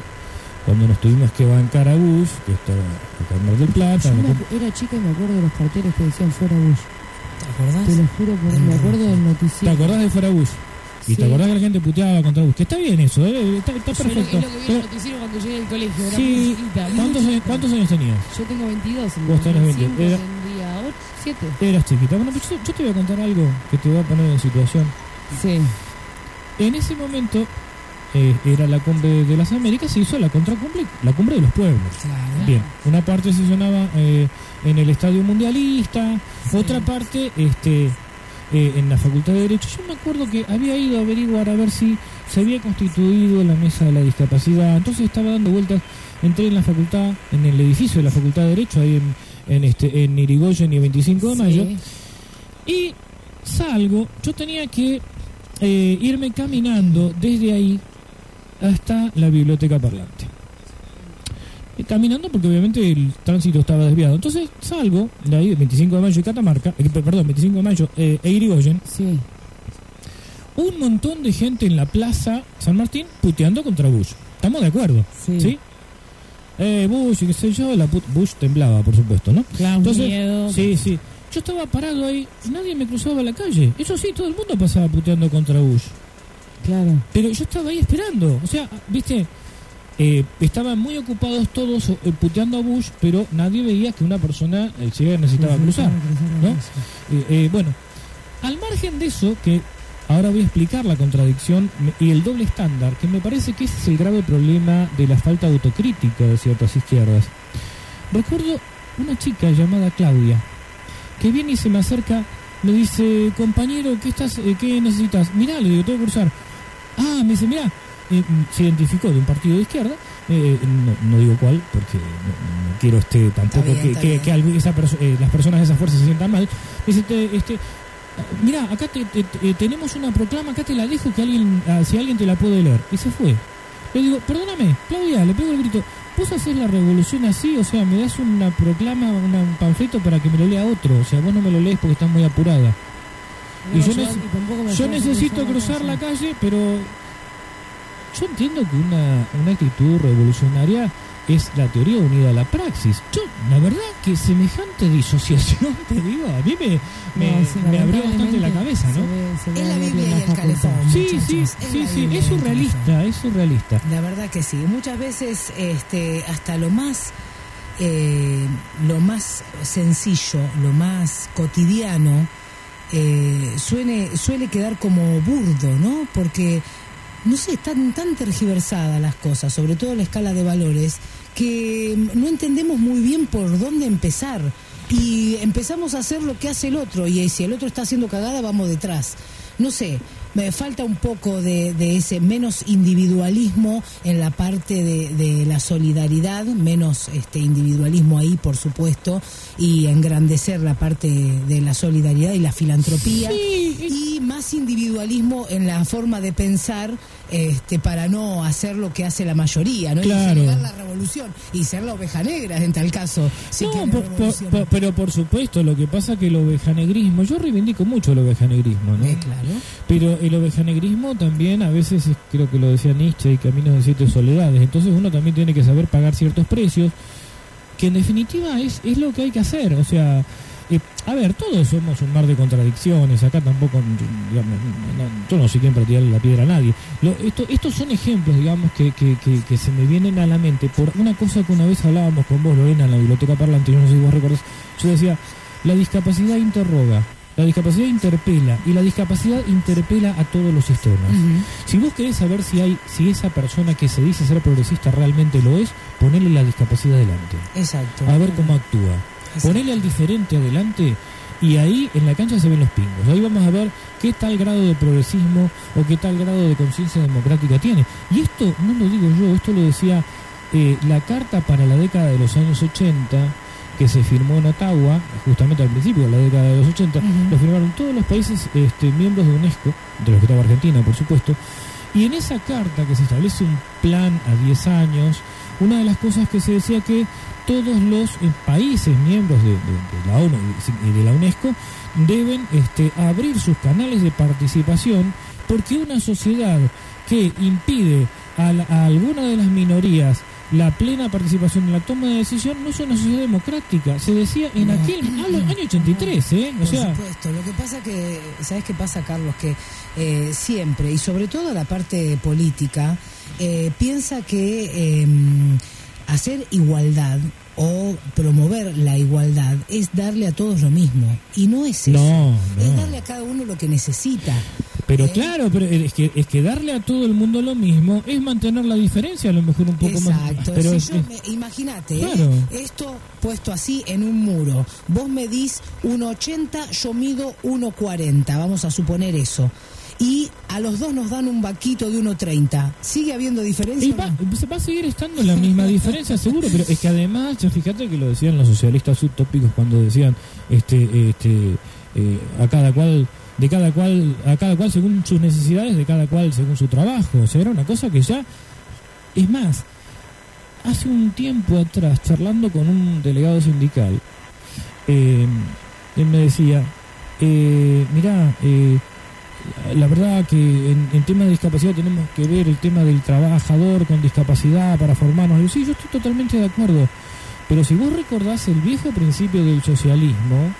cuando nos tuvimos que bancar a Bush, que estaba acá en Mar del Plata. Yo me era chica y me acuerdo de los carteles que decían fuera Bush. ¿Te acordás? Te lo juro, por, me acuerdo del ¿Te noticiero. acordás de fuera Bush? Y te Sí. acordás que la gente puteaba contra Bush. Que está bien eso, eh, está, está Yo perfecto. Es lo que vi en el noticiero cuando llegué al colegio. Era sí, muy ¿cuántos, años. ¿cuántos años tenías? Yo tengo 22. En Vos tenés 20. 2005 Era- tendría 8, 7. Eras chiquita. Bueno, pues yo, yo te voy a contar algo que te va a poner en situación. Sí. En ese momento eh, era la cumbre de las Américas, se hizo la contracumbre, la cumbre de los pueblos. Claro. Bien, una parte se llenaba eh, en el Estadio Mundialista, otra parte este, eh, en la Facultad de Derecho. Yo me acuerdo que había ido a averiguar a ver si se había constituido la mesa de la discapacidad. Entonces estaba dando vueltas, entré en la facultad, en el edificio de la Facultad de Derecho, ahí en, en, este, en Irigoyen y 25 de mayo. Sí. Y salgo, yo tenía que eh, irme caminando desde ahí hasta la biblioteca parlante. Caminando porque obviamente el tránsito estaba desviado. Entonces salgo de ahí, 25 de mayo y Catamarca, eh, perdón, 25 de mayo eh, e Irigoyen, Sí. un montón de gente en la plaza San Martín puteando contra Bush. ¿Estamos de acuerdo? Sí. Eh, Bush y qué sé yo, la put- Bush temblaba, por supuesto, ¿no? Claro, Entonces, miedo. sí, sí. Yo estaba parado ahí y nadie me cruzaba la calle. Eso sí, todo el mundo pasaba puteando contra Bush. Claro. Pero yo estaba ahí esperando. O sea, viste, Eh, estaban muy ocupados todos eh, puteando a Bush, pero nadie veía que una persona eh, ciega necesitaba cruzar. ¿no? Eh, eh, bueno, al margen de eso, que ahora voy a explicar la contradicción y el doble estándar, que me parece que ese es el grave problema de la falta de autocrítica de ciertas izquierdas. Recuerdo una chica llamada Claudia, que viene y se me acerca, me dice, compañero, ¿qué, estás, eh, ¿qué necesitas? Mirá, le digo, tengo que cruzar. Ah, me dice, mirá, eh, mm, se identificó de un partido de izquierda, eh, no, no digo cuál, porque no, no quiero este tampoco bien, que, que- esa perso- eh, las personas de esa fuerza se sientan mal. Dice, te- este, mira, acá te- te- te- eh, tenemos una proclama, acá te la dejo que alguien, ah, si alguien te la puede leer. Y se fue. Le digo, perdóname, Claudia, le pego el grito, ¿vos haces la revolución así? O sea, me das una proclama, una- un panfleto para que me lo lea otro. O sea, vos no me lo lees porque estás muy apurada. Y yo, yo- necesito cruzar la calle, pero yo entiendo que una, una actitud revolucionaria es la teoría unida a la praxis. Yo, la verdad, que semejante disociación, te digo, a mí me, me, No, sí, me abrió bastante la cabeza, ¿no? se ve- se ve Es la Biblia en y el calefón. Sí, sí, es sí, sí, es surrealista, es surrealista. La verdad que sí. Muchas veces este, hasta lo más, eh, lo más sencillo, lo más cotidiano, eh, suene, suele quedar como burdo, ¿no? Porque, no sé, están tan tergiversadas las cosas, sobre todo la escala de valores, que no entendemos muy bien por dónde empezar. Y empezamos a hacer lo que hace el otro, y si el otro está haciendo cagada, vamos detrás. No sé, me falta un poco de, de ese menos individualismo en la parte de, de la solidaridad, menos este individualismo ahí, por supuesto, y engrandecer la parte de la solidaridad y la filantropía, y más individualismo en la forma de pensar este para no hacer lo que hace la mayoría, ¿no? Y Claro. generar la revolución y ser la oveja negra en tal caso. si No, por- por- revolución. por- pero por supuesto, lo que pasa que el ovejanegrismo, yo reivindico mucho el ovejanegrismo, ¿no? Eh, claro. Pero el ovejanegrismo también a veces, es- creo que lo decía Nietzsche, y Caminos de Siete Soledades, entonces uno también tiene que saber pagar ciertos precios, que en definitiva es, es lo que hay que hacer, o sea, eh, a ver, todos somos un mar de contradicciones, acá tampoco, digamos, no- yo no sé quién para tirarle la piedra a nadie. Lo- esto, estos son ejemplos, digamos, que, que, que, que se me vienen a la mente por una cosa que una vez hablábamos con vos, Lorena, en la biblioteca parlante, yo no sé si vos recordás, yo decía, la discapacidad interroga. La discapacidad interpela y la discapacidad interpela a todos los sistemas. Si vos querés saber si hay, si esa persona que se dice ser progresista realmente lo es, ponele la discapacidad adelante. Exacto. A ver cómo actúa. Ponele al diferente adelante y ahí en la cancha se ven los pingos. Ahí vamos a ver qué tal grado de progresismo o qué tal grado de conciencia democrática tiene. Y esto no lo digo yo, esto lo decía eh, la carta para la década de los años 80 que se firmó en Ottawa, justamente al principio de la década de los 80, lo firmaron todos los países este, miembros de UNESCO, de los que estaba Argentina, por supuesto, y en esa carta que se establece un plan a 10 años, una de las cosas que se decía que todos los eh, países miembros de, de- de la ONU y de la UNESCO deben este, abrir sus canales de participación porque una sociedad que impide a, la- a alguna de las minorías la plena participación en la toma de decisión no es una sociedad democrática. Se decía en No. aquel año, año 83, ¿eh? O Por sea, supuesto, lo que pasa que, ¿sabes qué pasa, Carlos? Que eh, siempre, y sobre todo la parte política, eh, piensa que eh, hacer igualdad o promover la igualdad es darle a todos lo mismo. Y no es eso. No, Es darle a cada uno lo que necesita. Pero claro, pero es que, es que darle a todo el mundo lo mismo es mantener la diferencia, a lo mejor un poco más. Exacto. Pero Si imagínate, ¿eh? Esto puesto así en un muro. Vos medís 1,80, yo mido 1,40. Vamos a suponer eso. Y a los dos nos dan un vaquito de 1,30. ¿Sigue habiendo diferencia? Y va, no? se va a seguir estando la misma diferencia, seguro, pero es que además, ya fíjate que lo decían los socialistas utópicos cuando decían este, este, eh, a cada cual, de cada cual, a cada cual según sus necesidades, de cada cual según su trabajo. O sea, era una cosa que ya, es más, hace un tiempo atrás, charlando con un delegado sindical, eh, él me decía, eh, mirá, eh, la verdad que en, en tema de discapacidad tenemos que ver el tema del trabajador con discapacidad para formarnos. Yo, sí, yo estoy totalmente de acuerdo. Pero si vos recordás el viejo principio del socialismo,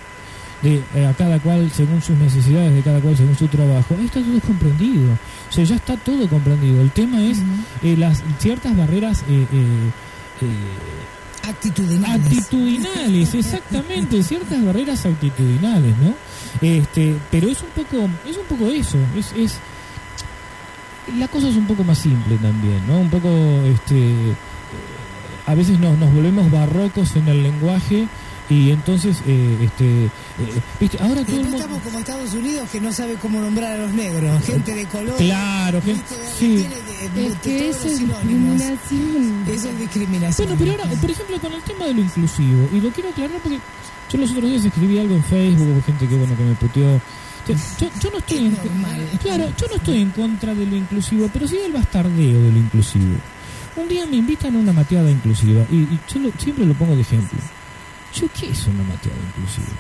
de eh, a cada cual según sus necesidades, de cada cual según su trabajo, ahí está todo comprendido. O sea, ya está todo comprendido. El tema es eh, las ciertas barreras eh, eh, eh, Actitudinales. actitudinales, exactamente, ciertas barreras actitudinales, ¿no? Este, pero es un poco, es un poco eso, es, es la cosa es un poco más simple también, ¿no? Un poco, este, eh, a veces nos, nos volvemos barrocos en el lenguaje y entonces, eh, este, eh, viste, ahora todo el mundo, estamos como Estados Unidos que no sabe cómo nombrar a los negros, gente de color. claro, que, ¿viste? sí. Tiene de- de- Es que eso es discriminación. Eso es discriminación. Bueno, pero ahora, por ejemplo, con el tema de lo inclusivo, y lo quiero aclarar porque yo los otros días escribí algo en Facebook, hubo gente que bueno que me puteó. Yo, yo no estoy en, claro, yo no estoy en contra de lo inclusivo, pero sí del bastardeo de lo inclusivo. Un día me invitan a una mateada inclusiva y, y yo lo- siempre lo pongo de ejemplo. Yo qué es una mateada inclusiva.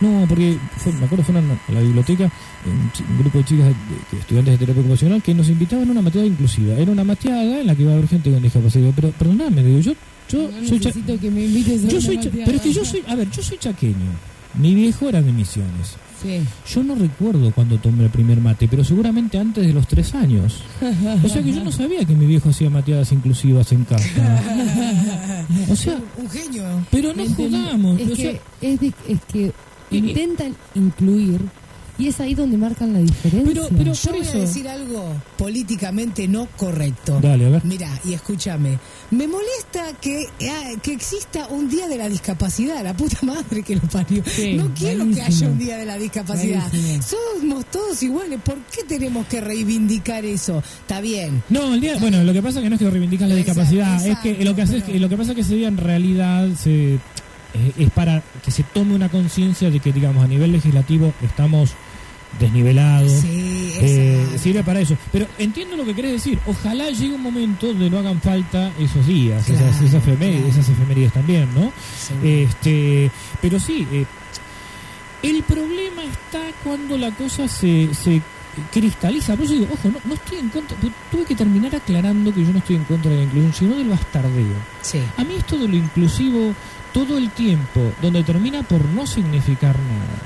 No, porque fue- me acuerdo fueron a la biblioteca un, grupo de chicas, de- de estudiantes de terapia ocupacional, que nos invitaban a una mateada inclusiva. Era una mateada en la que iba a haber gente con discapacidad. Pero perdóname, digo, yo, yo No soy cha- necesito que me invites a yo soy cha- pero es que yo soy, a ver, yo soy chaqueño. Mi viejo era de Misiones. Sí. Yo no recuerdo cuando tomé el primer mate, pero seguramente antes de los tres años. O sea que yo no sabía que mi viejo hacía mateadas inclusivas en casa. O sea, un genio. pero no jugamos. Es o sea, que, es, de- es que intentan incluir y es ahí donde marcan la diferencia. Pero- pero Yo voy eso- a decir algo políticamente no correcto. Dale, a ver. Mira, y escúchame. Me molesta que, ah, que exista un día de la discapacidad, la puta madre que lo parió. Sí, no quiero que haya un día de la discapacidad. Buenísimo. Somos todos iguales. ¿Por qué tenemos que reivindicar eso? Está bien. No, el día, bueno, lo que pasa es que no es que reivindican la Exacto, discapacidad, es que lo que hace es que lo que pasa es que ese día en realidad se eh, es para que se tome una conciencia de que digamos a nivel legislativo estamos desnivelados. Sí, Eh, sirve para eso. Pero entiendo lo que querés decir. Ojalá llegue un momento donde no hagan falta esos días, Claro, esas, esas, efemérides, claro. esas efemérides también, ¿no? Este, pero sí, eh, el problema está cuando la cosa se, se cristaliza. Por eso digo, ojo, no, no estoy en contra. tu- Tuve que terminar aclarando que yo no estoy en contra de la inclusión, sino del bastardeo. Sí. A mí esto de lo inclusivo todo el tiempo, donde termina por no significar nada.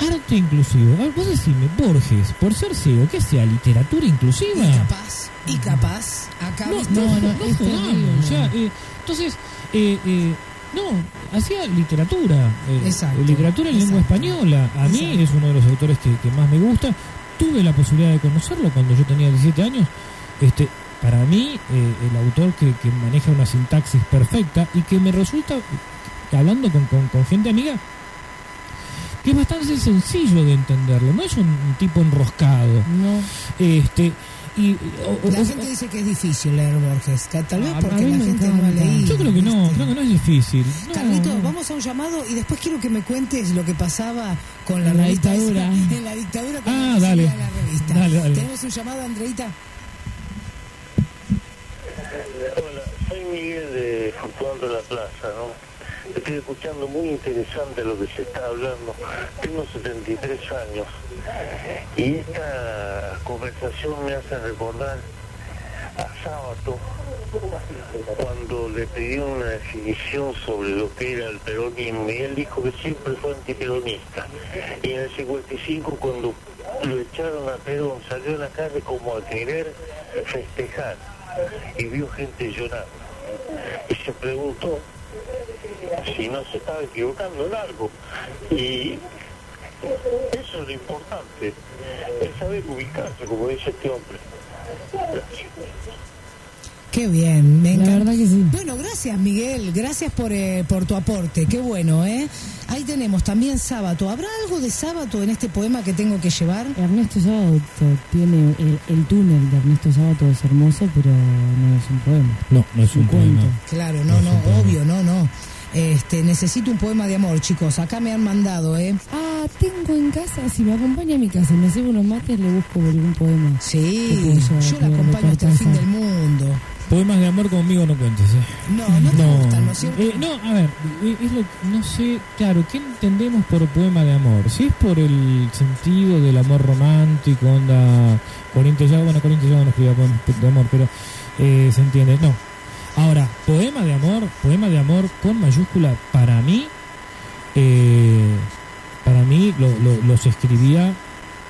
Arte inclusivo. A ver, vos decime, Borges, por ser ciego, ¿qué sea? ¿Literatura inclusiva? Y capaz, y capaz, acá No, ¿viste? no, no, es eh, entonces, eh, eh, No, hacía literatura. eh, Exacto, literatura en lengua española. A mí Exacto. es uno de los autores que, que más me gusta. Tuve la posibilidad de conocerlo cuando yo tenía 17 años. Este, para mí, eh, el autor que, que maneja una sintaxis perfecta y que me resulta, hablando con, con- con gente amiga, que es bastante sencillo de entenderlo. No es un, un tipo enroscado. No. Este, y, o- o- La o- gente dice que es difícil leer Borges, que tal vez Ah, porque la gente no ha leído. yo creo que no, ¿viste? creo que no es difícil. No, Carlito, no. vamos a un llamado y después quiero que me cuentes lo que pasaba con la, la revista esa- dictadura. en la dictadura con Ah, la que dale. la revista. Dale, dale. Tenemos un llamado, Andreita. Hola, soy Miguel de Fluctuando la Plaza, ¿no? Estoy escuchando muy interesante lo que se está hablando. Tengo 73 años y esta conversación me hace recordar a Sábato cuando le pedí una definición sobre lo que era el peronismo y él dijo que siempre fue antiperonista. Y en el 55 cuando lo echaron a Perón salió a la calle como a querer festejar y vio gente llorando y se preguntó si no se estaba equivocando en algo y eso es lo importante es saber ubicarse como dice este hombre Gracias. Qué bien, me La encanta. verdad que sí. Bueno, gracias Miguel, gracias por, eh, por tu aporte, qué bueno, ¿eh? Ahí tenemos también Sábato. ¿Habrá algo de Sábato en este poema que tengo que llevar? Ernesto Sábato tiene el, el túnel de Ernesto Sábato es hermoso, pero no es un poema. No, no es un, Un cuento. Claro, No no, obvio, no, no. Este, necesito un poema de amor, chicos. Acá me han mandado, ¿eh? Ah, tengo en casa, si me acompaña a mi casa me llevo unos mates, le busco algún poema. Sí, yo la acompaño hasta el fin del mundo. Poemas de amor conmigo no cuentes, ¿eh? No, no te gustan, ¿no es cierto? eh, no, a ver, eh, es lo, no sé, claro, ¿qué entendemos por poema de amor? Si es por el sentido del amor romántico, onda Corinto Llago, bueno, Corinto Llago no escribía poemas de amor, pero eh, se entiende, no. Ahora, poema de amor, poema de amor con mayúscula, para mí, eh, para mí lo, lo- los escribía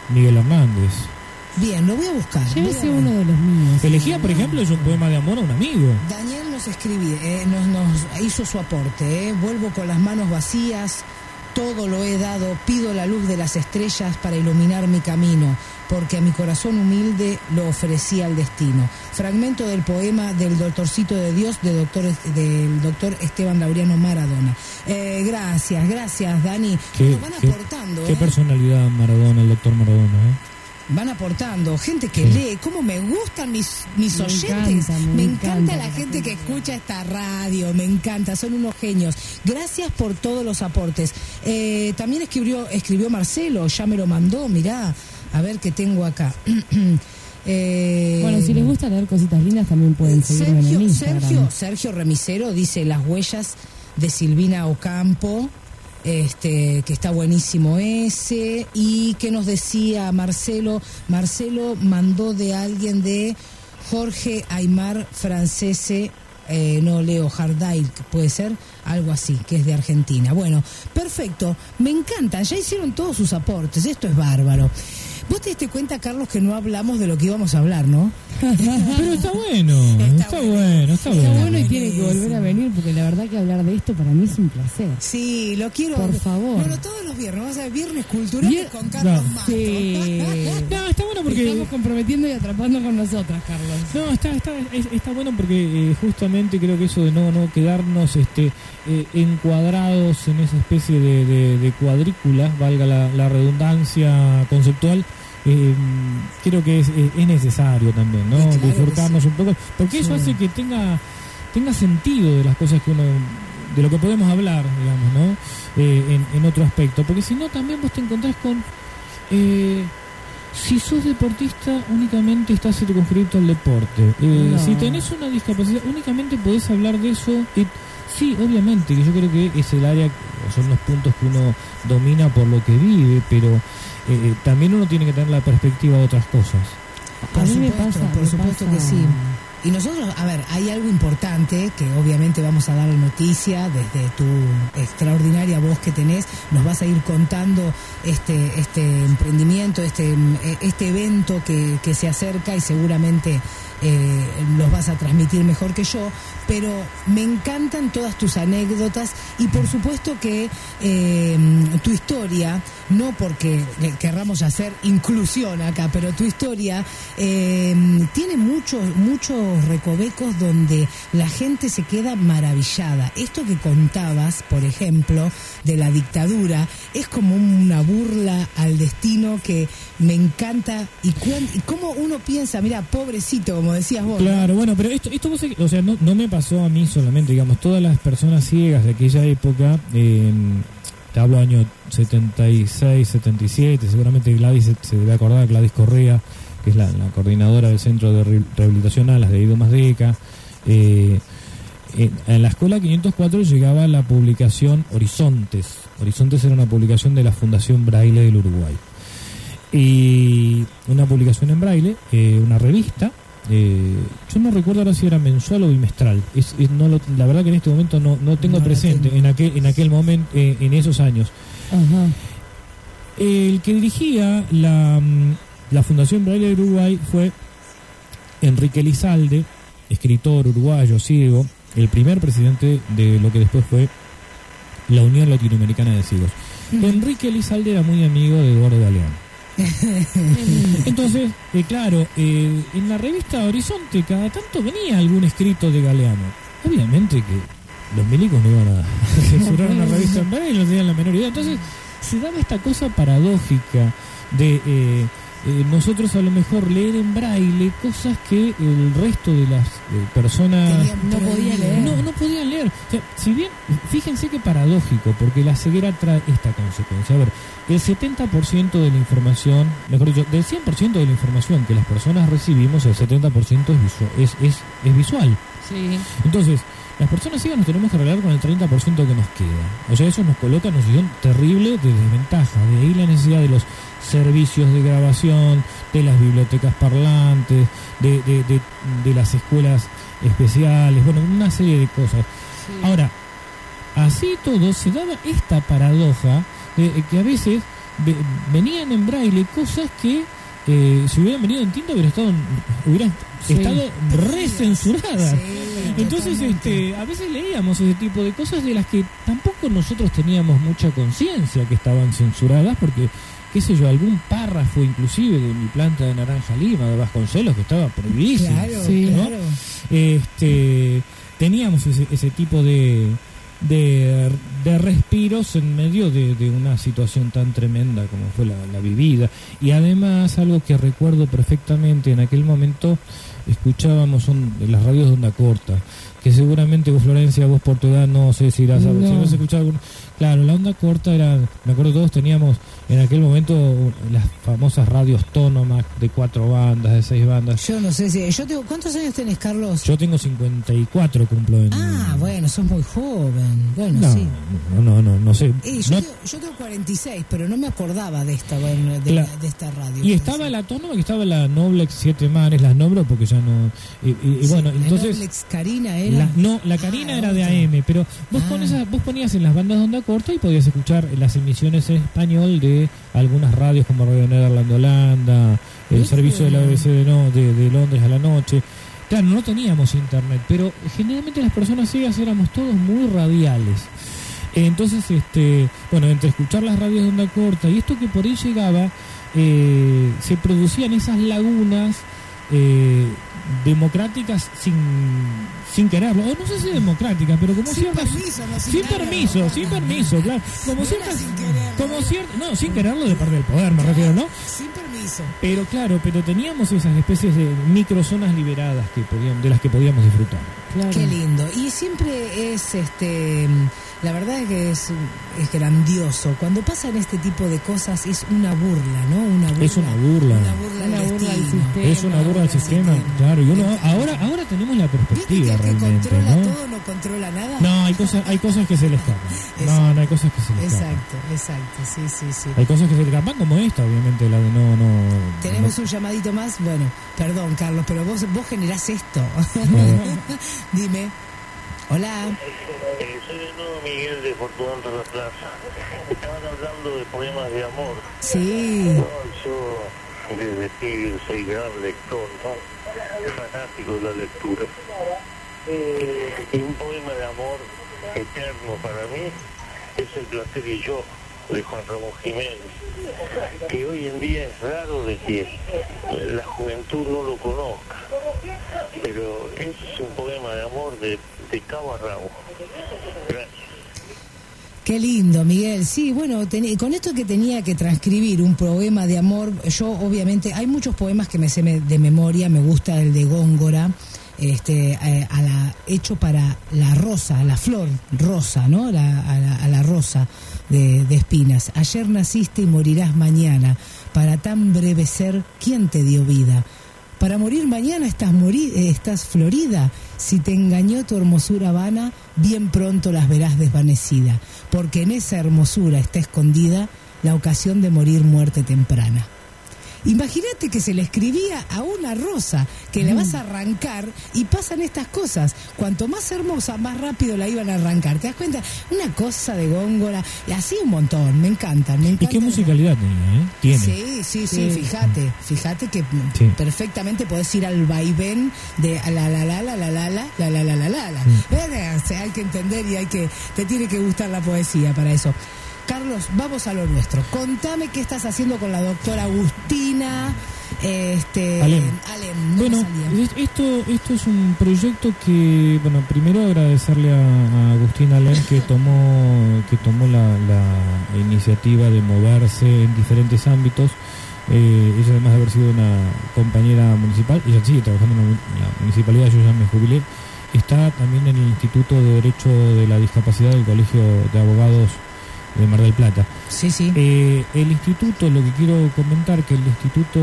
Miguel Hernández. Bien, lo voy a buscar. Llévese uno de los míos. Elegía, por ejemplo, es un poema de amor a un amigo. Daniel nos escribí, eh, nos, nos hizo su aporte. eh. Vuelvo con las manos vacías, todo lo he dado, pido la luz de las estrellas para iluminar mi camino, porque a mi corazón humilde lo ofrecía el destino. Fragmento del poema del Doctorcito de Dios de doctor, del doctor Esteban Laureano Maradona. Eh, gracias, gracias, Dani. Qué, Nos van qué- aportando, qué eh. personalidad Maradona, el doctor Maradona. ¿eh? Van aportando, gente que Sí. lee, cómo me gustan mis, mis Me oyentes. encanta, me me encanta encanta la gente que escucha esta radio, me encanta, son unos genios. Gracias por todos los aportes. Eh, también escribió, escribió Marcelo, ya me lo mandó, mirá, a ver qué tengo acá. Eh, Bueno, si les gusta leer cositas lindas, también pueden seguirme en Sergio, Instagram. Sergio, Sergio Remisero dice las huellas de Silvina Ocampo, este, que está buenísimo ese, y que nos decía Marcelo, Marcelo mandó de alguien de Jorge Aymar Francese, eh, no leo Jardail, puede ser algo así, que es de Argentina. Bueno, perfecto, me encantan, ya hicieron todos sus aportes, esto es bárbaro. Vos te diste cuenta, Carlos, que no hablamos de lo que íbamos a hablar, ¿no? Pero está bueno, está, bueno, está Está bueno. bueno y tiene que volver a venir porque la verdad que hablar de esto para mí es un placer. Sí, lo quiero. Por favor. Bueno, todos los viernes, vamos a ver viernes culturales Vier- con Carlos No. Mato. Sí. No, está bueno porque... Estamos comprometiendo y atrapando con nosotras, Carlos. No, está, está, es- está bueno porque eh, justamente creo que eso de no, no quedarnos este, eh, encuadrados en esa especie de, de, de cuadrícula, valga la, la redundancia conceptual, eh, creo que es, es- es necesario también, ¿no? Claro Bifurcarnos un poco, porque eso hace que tenga, tenga sentido de las cosas que uno, de lo que podemos hablar, digamos, ¿no? Eh, en, en otro aspecto, porque si no también vos te encontrás con... eh, si sos deportista, únicamente estás circunscrito al deporte. Eh, No. Si tenés una discapacidad, únicamente podés hablar de eso. Y, sí, obviamente, que yo creo que es el área, son los puntos que uno domina por lo que vive, pero eh, también uno tiene que tener la perspectiva de otras cosas. Por a mí me supuesto, pasa, por me supuesto pasa- que sí. Y nosotros, a ver, hay algo importante que obviamente vamos a dar la noticia desde tu extraordinaria voz que tenés. Nos vas a ir contando este, este emprendimiento, este, este evento que, que se acerca y seguramente eh, los vas a transmitir mejor que yo, pero me encantan todas tus anécdotas y por supuesto que eh, tu historia, no porque querramos hacer inclusión acá, pero tu historia eh, tiene muchos, muchos recovecos donde la gente se queda maravillada. Esto que contabas, por ejemplo, de la dictadura, es como una burla al destino que me encanta y, cómo uno piensa, mira, pobrecito, como decías vos. Claro, bueno, pero esto, esto o sea, no, no me pasó a mí solamente, digamos, todas las personas ciegas de aquella época, eh, te hablo año 76, 77, seguramente Gladys se, debe acordar, Gladys Correa, que es la, coordinadora del Centro de Re- Rehabilitación Alas de Ido Mazdeca, eh, en, en la escuela 504 llegaba la publicación Horizontes. Horizontes era una publicación de la Fundación Braille del Uruguay. Y una publicación en braille, eh, una revista. Eh, yo no recuerdo ahora si era mensual o bimestral. Es, es- no lo- la verdad que en este momento no, no tengo No presente tengo. en aquel en aquel momento, eh, en esos años. Ajá. El que dirigía la, mm, la Fundación Braille de Uruguay fue Enrique Lizalde, escritor uruguayo, ciego, el primer presidente de lo que después fue la Unión Latinoamericana de Ciegos. Enrique Lizalde era muy amigo de Eduardo Galeano. Entonces, eh, claro, eh, en la revista Horizonte cada tanto venía algún escrito de Galeano. Obviamente que los milicos no iban a censurar una revista en braille, no tenían la menor idea. Entonces, se daba esta cosa paradójica de eh, eh, nosotros a lo mejor leer en braille cosas que el resto de las eh, personas No podía prohibido. leer. no, no podían leer. O sea, si bien, fíjense que paradójico, porque la ceguera trae esta consecuencia. A ver, el 70% de la información, mejor dicho, del 100% de la información que las personas recibimos, el 70% es, visu- es, es, es visual. Sí. Entonces, las personas ciegas nos tenemos que arreglar con el 30% que nos queda. O sea, eso nos coloca en una situación terrible de desventaja. De ahí la necesidad de los servicios de grabación, de las bibliotecas parlantes, de, de, de, de las escuelas especiales, bueno, una serie de cosas. Ahora, así todo se daba esta paradoja de que a veces ve- venían en braille cosas que eh, si hubieran venido en tinta hubieran estado, hubieran Sí. estado recensuradas. Sí, Entonces, totalmente. este, a veces leíamos ese tipo de cosas de las que tampoco nosotros teníamos mucha conciencia que estaban censuradas, porque, qué sé yo, algún párrafo inclusive de mi planta de naranja lima de Vasconcelos que estaba prohibidísimo. Claro, Sí. ¿no? claro. Este, teníamos ese, ese tipo de, de, de respiros en medio de, de una situación tan tremenda como fue la, la vivida. Y además, algo que recuerdo perfectamente, en aquel momento escuchábamos las radios de onda corta, que seguramente vos, Florencia, vos por tu edad, no sé si las No. si no has escuchado algún- Claro, la onda corta era, me acuerdo todos teníamos en aquel momento las famosas radios Tonomac de cuatro bandas, de seis bandas. Yo no sé si. Yo tengo, ¿Cuántos años tenés, Carlos? Yo tengo 54, cumplo en... Ah, bueno, sos muy joven. Bueno, no, sí. no, no, no, no sé. Yo, No- tengo, yo tengo 46, pero no me acordaba de esta, bueno, de, Claro. la- de esta radio. y estaba la que estaba la Noblex 7 Manes, las nombro porque ya no... Y, y- y Sí, bueno, la entonces... Noblex Karina era. la- no, la Karina Ah, era de. AM, pero vos, Ah. pones vos ponías en las bandas de onda corta y podías escuchar las emisiones en español de algunas radios como Radio Nederland de Holanda, el servicio de la BBC de, no, de, de Londres a la noche. Claro, no teníamos internet, pero generalmente las personas ciegas éramos todos muy radiales. Entonces, este, bueno, entre escuchar las radios de onda corta y esto que por ahí llegaba, eh, se producían esas lagunas eh, democráticas sin, sin quererlo. O no sé si democráticas, pero como Sin ciertas... permiso, no, sin permiso, sin permiso, claro. Como ciertas... era sin quererlo. Como ciertas... No, sin quererlo de parte del poder, me refiero, ¿no? Sin permiso. Pero claro, pero teníamos esas especies de microzonas liberadas que podíamos, de las que podíamos disfrutar. Claro. Qué lindo. Y siempre es, este, la verdad es que es, es grandioso. Cuando pasan este tipo de cosas es una burla, ¿no? Una burla. Es una burla. Una burla, Una al burla al sistema. Es una burla al sistema, claro. Y uno ahora, ahora tenemos la ¿Viste que perspectiva el que realmente, controla ¿no? todo no controla nada? No, hay cosas, hay cosas que se le escapan. No, no hay cosas que se le escapan. Exacto, exacto, sí, sí, sí. Hay cosas que se le escapan como esta, obviamente, la de no, no. Tenemos no- un llamadito más. Bueno, perdón, Carlos, pero vos, vos generás esto. Dime. Hola. Eh, soy de nuevo Miguel de Fortunato de la Plaza. Estaban hablando de poemas de amor. Sí. No, yo desde pibe soy gran lector, ¿no? fanático de la lectura. Y un poema de amor eterno para mí es El placer y yo, de Juan Ramón Jiménez, que hoy en día es raro de que la juventud no lo conozca, pero es un poema de amor de, a rabo. Gracias. Qué lindo, Miguel. Sí, bueno, con esto que tenía que transcribir un poema de amor, yo obviamente, hay muchos poemas que me sé de memoria, me gusta el de Góngora, este, eh, a la, hecho para la rosa, la flor rosa, ¿no? La- a, la, a la rosa de, de espinas. Ayer naciste y morirás mañana. Para tan breve ser, ¿quién te dio vida? Para morir mañana estás, eh, estás florida. Si te engañó tu hermosura vana, bien pronto las verás desvanecida, porque en esa hermosura está escondida la ocasión de morir muerte temprana. Imagínate que se le escribía a una rosa que la vas a arrancar y pasan estas cosas. Cuanto más hermosa, más rápido la iban a arrancar. ¿Te das cuenta? Una cosa de góngora. Y así un montón. Me encanta, me ¿Y encanta. qué musicalidad tenía, eh? Tiene. Sí, sí, sí, Sí. fíjate, fíjate que Sí. perfectamente podés ir al vaivén de la la la la la la la la la la la la. Eh, sea, hay que entender y hay que te tiene que gustar la poesía para eso. Carlos, vamos a lo nuestro. Contame qué estás haciendo con la doctora Agustina. Este, Alem. Alem, Bueno, salía. esto, esto es un proyecto que, bueno, primero agradecerle a, a Agustín Alén que tomó, que tomó la, la iniciativa de moverse en diferentes ámbitos. Eh, ella además de haber sido una compañera municipal, ella sigue trabajando en la, mu- en la municipalidad, yo ya me jubilé, está también en el Instituto de Derecho de la Discapacidad del Colegio de Abogados de Mar del Plata. Sí, sí. Eh, el instituto, lo que quiero comentar, que el Instituto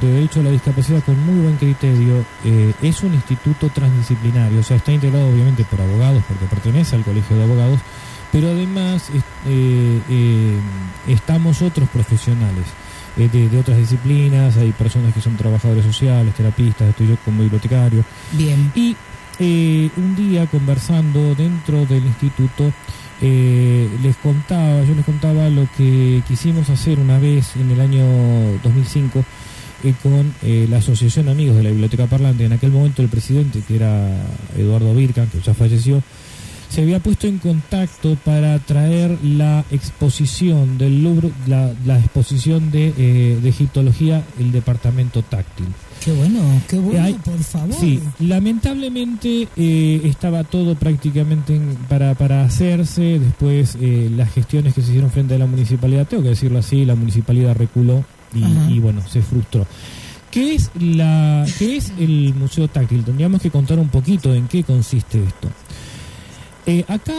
de Derecho a la Discapacidad, con muy buen criterio, eh, es un instituto transdisciplinario, o sea, está integrado obviamente por abogados, porque pertenece al Colegio de Abogados, pero además eh, eh, estamos otros profesionales. De, de otras disciplinas, hay personas que son trabajadores sociales, terapistas, estoy yo como bibliotecario, Bien. y eh, un día conversando dentro del instituto, eh, les contaba, yo les contaba lo que quisimos hacer una vez en el año 2005 eh, con eh, la Asociación Amigos de la Biblioteca Parlante. En aquel momento el presidente, que era Eduardo Virkan, que ya falleció, se había puesto en contacto para traer la exposición del Louvre, la, la exposición de, eh, de egiptología, el departamento táctil. Qué bueno, qué bueno, Hay- por favor. Sí, lamentablemente eh, estaba todo prácticamente en- para, para hacerse. Después eh, las gestiones que se hicieron frente a la municipalidad, tengo que decirlo así, la municipalidad reculó y, bueno, se frustró. ¿Qué es, la, ¿Qué es el Museo Táctil? Tendríamos que contar un poquito en qué consiste esto. Eh, acá,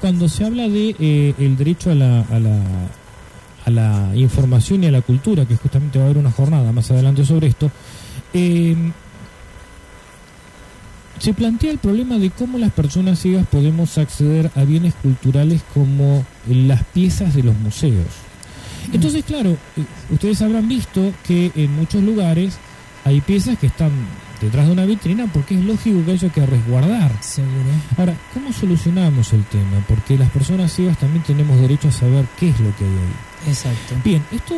cuando se habla de eh, el derecho a la, a, la, a la información y a la cultura, que justamente va a haber una jornada más adelante sobre esto, eh, se plantea el problema de cómo las personas ciegas podemos acceder a bienes culturales como las piezas de los museos. Entonces, claro, eh, ustedes habrán visto que en muchos lugares hay piezas que están detrás de una vitrina porque es lógico que haya que resguardar. Seguro. Ahora, ¿cómo solucionamos el tema? Porque las personas ciegas también tenemos derecho a saber qué es lo que hay ahí. Exacto. Bien, esto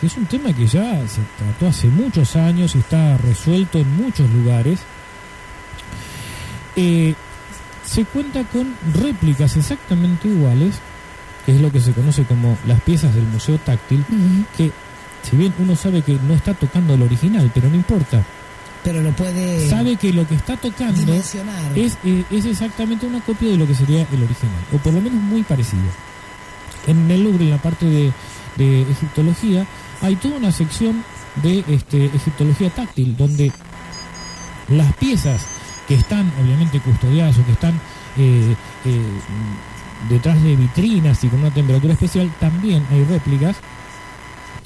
que es un tema que ya se trató hace muchos años y está resuelto en muchos lugares, eh, se cuenta con réplicas exactamente iguales, que es lo que se conoce como las piezas del Museo Táctil, que si bien uno sabe que no está tocando el original, pero no importa, Pero lo puede sabe que lo que está tocando es, eh, es exactamente una copia de lo que sería el original, o por lo menos muy parecido. En el Louvre, en la parte de, egiptología, hay toda una sección de este, egiptología táctil, donde las piezas que están obviamente custodiadas o que están eh, eh, detrás de vitrinas y con una temperatura especial, también hay réplicas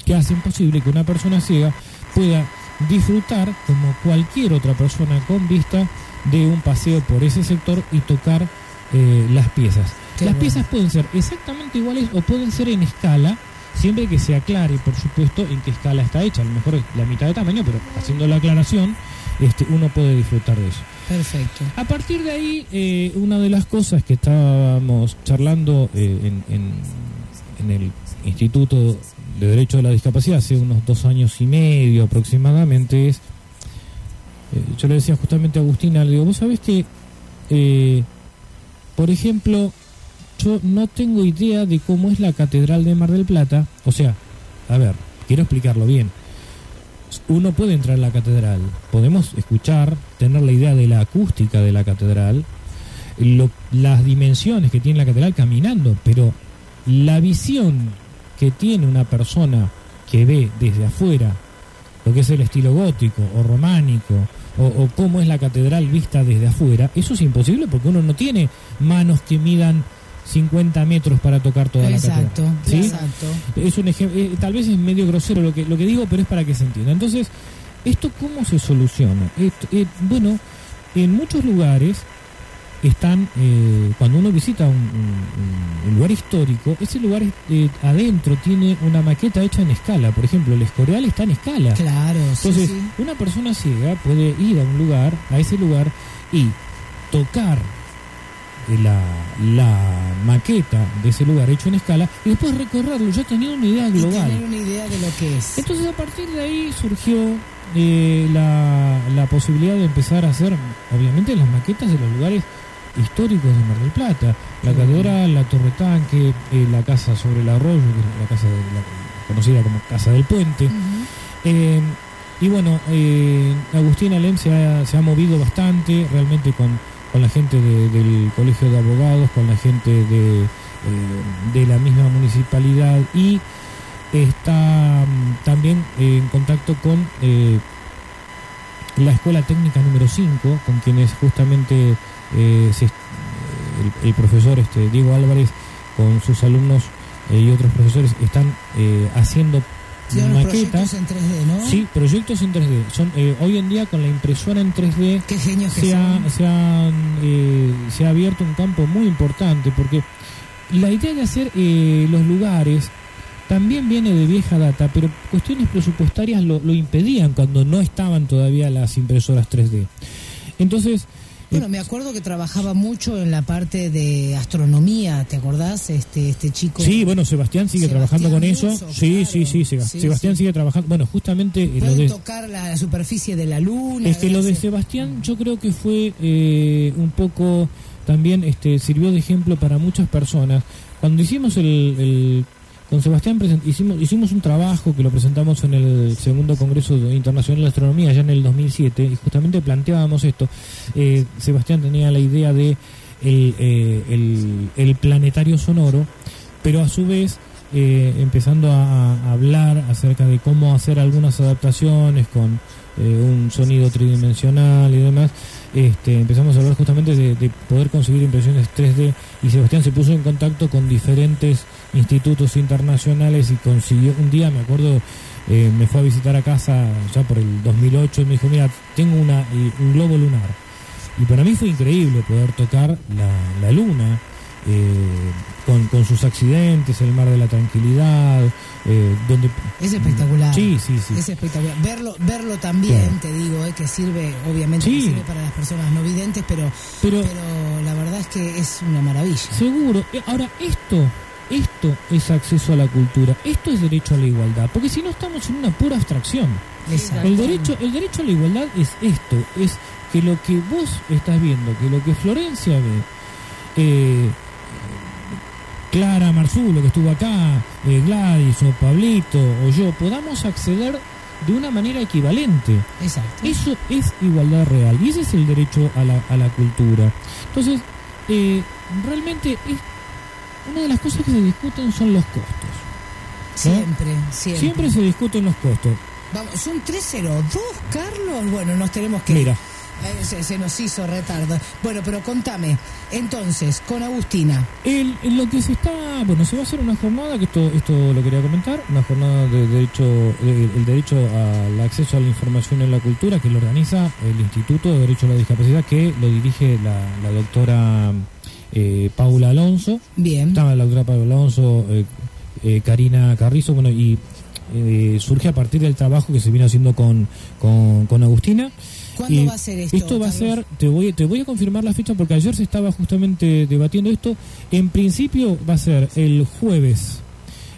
que hacen posible que una persona ciega pueda disfrutar como cualquier otra persona con vista de un paseo por ese sector y tocar eh, las piezas. Las piezas pueden ser exactamente iguales o pueden ser en escala, siempre que se aclare, por supuesto, en qué escala está hecha. A lo mejor es la mitad de tamaño, pero haciendo la aclaración, este, uno puede disfrutar de eso. Perfecto. A partir de ahí, eh, una de las cosas que estábamos charlando eh, en, en- en el instituto de Derecho de la Discapacidad hace unos dos años y medio aproximadamente es, eh, yo le decía justamente a Agustina, le digo, vos sabés que, eh, por ejemplo, yo no tengo idea de cómo es la Catedral de Mar del Plata, o sea, a ver, quiero explicarlo bien. Uno puede entrar a la catedral, podemos escuchar, tener la idea de la acústica de la catedral, lo- las dimensiones que tiene la catedral caminando, pero la visión que tiene una persona que ve desde afuera lo que es el estilo gótico o románico o, o cómo es la catedral vista desde afuera, eso es imposible porque uno no tiene manos que midan 50 metros para tocar toda Exacto, la catedral. ¿sí? exacto. Es un ejemplo, tal vez es medio grosero lo que, lo que digo, pero es para que se entienda. Entonces, ¿esto cómo se soluciona? Esto, eh, bueno, en muchos lugares están, eh, cuando uno visita un, un- un lugar histórico, ese lugar eh, adentro tiene una maqueta hecha en escala. Por ejemplo, el Escorial está en escala. Claro, Entonces, sí. una persona ciega puede ir a un lugar, a ese lugar, y tocar eh, la, la maqueta de ese lugar hecho en escala y después recorrerlo, ya teniendo una idea Y global. tener una idea de lo que es. Entonces a partir de ahí surgió eh, la, la posibilidad de empezar a hacer, obviamente, las maquetas de los lugares históricos de Mar del Plata. La catedral, la torre tanque, eh, la casa sobre el arroyo, que es la casa de la- conocida como Casa del Puente. Eh, y bueno, eh, Agustín Alem se ha, se ha movido bastante realmente con, con la gente de- del Colegio de Abogados, con la gente de, eh, de la misma municipalidad y está mm, también eh, en contacto con eh, la Escuela Técnica número 5, con quienes justamente el, profesor este, Diego Álvarez con sus alumnos y otros profesores están haciendo maquetas. proyectos en 3D, ¿no? Sí, proyectos en 3D. Son, eh, hoy en día con la impresora en 3D Qué genios que se ha, son. se, han, eh, se ha abierto un campo muy importante porque la idea de hacer eh, los lugares también viene de vieja data, pero cuestiones presupuestarias lo, lo impedían cuando no estaban todavía las impresoras 3D. Entonces, Bueno, me acuerdo que trabajaba mucho en la parte de astronomía, ¿te acordás? Este, este chico. Sí, bueno, Sebastián sigue Sebastián trabajando con eso. Sí, sí, sí, Seba- Sí, Sebastián sigue trabajando. Bueno, justamente eh, lo Pueden de... tocar la, la superficie de la luna. Es que lo de. Sebastián yo creo que fue eh, un poco también este sirvió de ejemplo para muchas personas. Cuando hicimos el, el- con Sebastián hicimos hicimos un trabajo que lo presentamos en el segundo Congreso Internacional de Astronomía ya en el 2007 y justamente planteábamos esto. Eh, Sebastián tenía la idea de el, eh, el planetario sonoro, pero a su vez eh, empezando a, a hablar acerca de cómo hacer algunas adaptaciones con eh, un sonido tridimensional y demás, este, empezamos a hablar justamente de, de poder conseguir impresiones 3D y Sebastián se puso en contacto con diferentes institutos internacionales y consiguió, un día me acuerdo, eh, me fue a visitar a casa ya por el 2008 y me dijo, mira, tengo una, eh, un globo lunar. Y para mí fue increíble poder tocar la, la luna, eh, con, con sus accidentes, el mar de la tranquilidad, eh, donde... Es espectacular. Sí, sí, sí. Es espectacular. Verlo, verlo también, Claro. te digo, eh, que sirve, obviamente, que sirve para las personas no videntes, pero, Pero- la verdad es que es una maravilla. Seguro. Eh, Ahora, esto, esto es acceso a la cultura, esto es derecho a la igualdad, porque si no estamos en una pura abstracción. Exacto. El derecho, el derecho a la igualdad es esto, es que lo que vos estás viendo, que lo que Florencia ve, eh, Clara Marzulo que estuvo acá, eh, Gladys o Pablito o yo, podamos acceder de una manera equivalente. Exacto. Eso es igualdad real y ese es el derecho a la, a la cultura. Entonces, eh, realmente es, una de las cosas que se discuten son los costos. ¿no? Siempre, siempre. Siempre se discuten los costos. Vamos, son 302, Carlos. Bueno, nos tenemos que. Mira. Eh, se, se nos hizo retardo. Bueno, pero contame. Entonces, con Agustina. El, lo que se está, bueno, se va a hacer una jornada, que esto, esto lo quería comentar, una jornada de derecho, de- el derecho al acceso a la información en la cultura, que lo organiza el Instituto de Derecho a la Discapacidad, que lo dirige la, la doctora eh, Paula Alonso. Bien. Estaba la doctora Paula Alonso, eh, eh, Karina Carrizo, bueno, y eh, surge a partir del trabajo que se viene haciendo con, con, con Agustina. ¿Cuándo va a ser esto, va a ser, te voy, te voy a confirmar la fecha porque ayer se estaba justamente debatiendo esto. En principio va a ser el jueves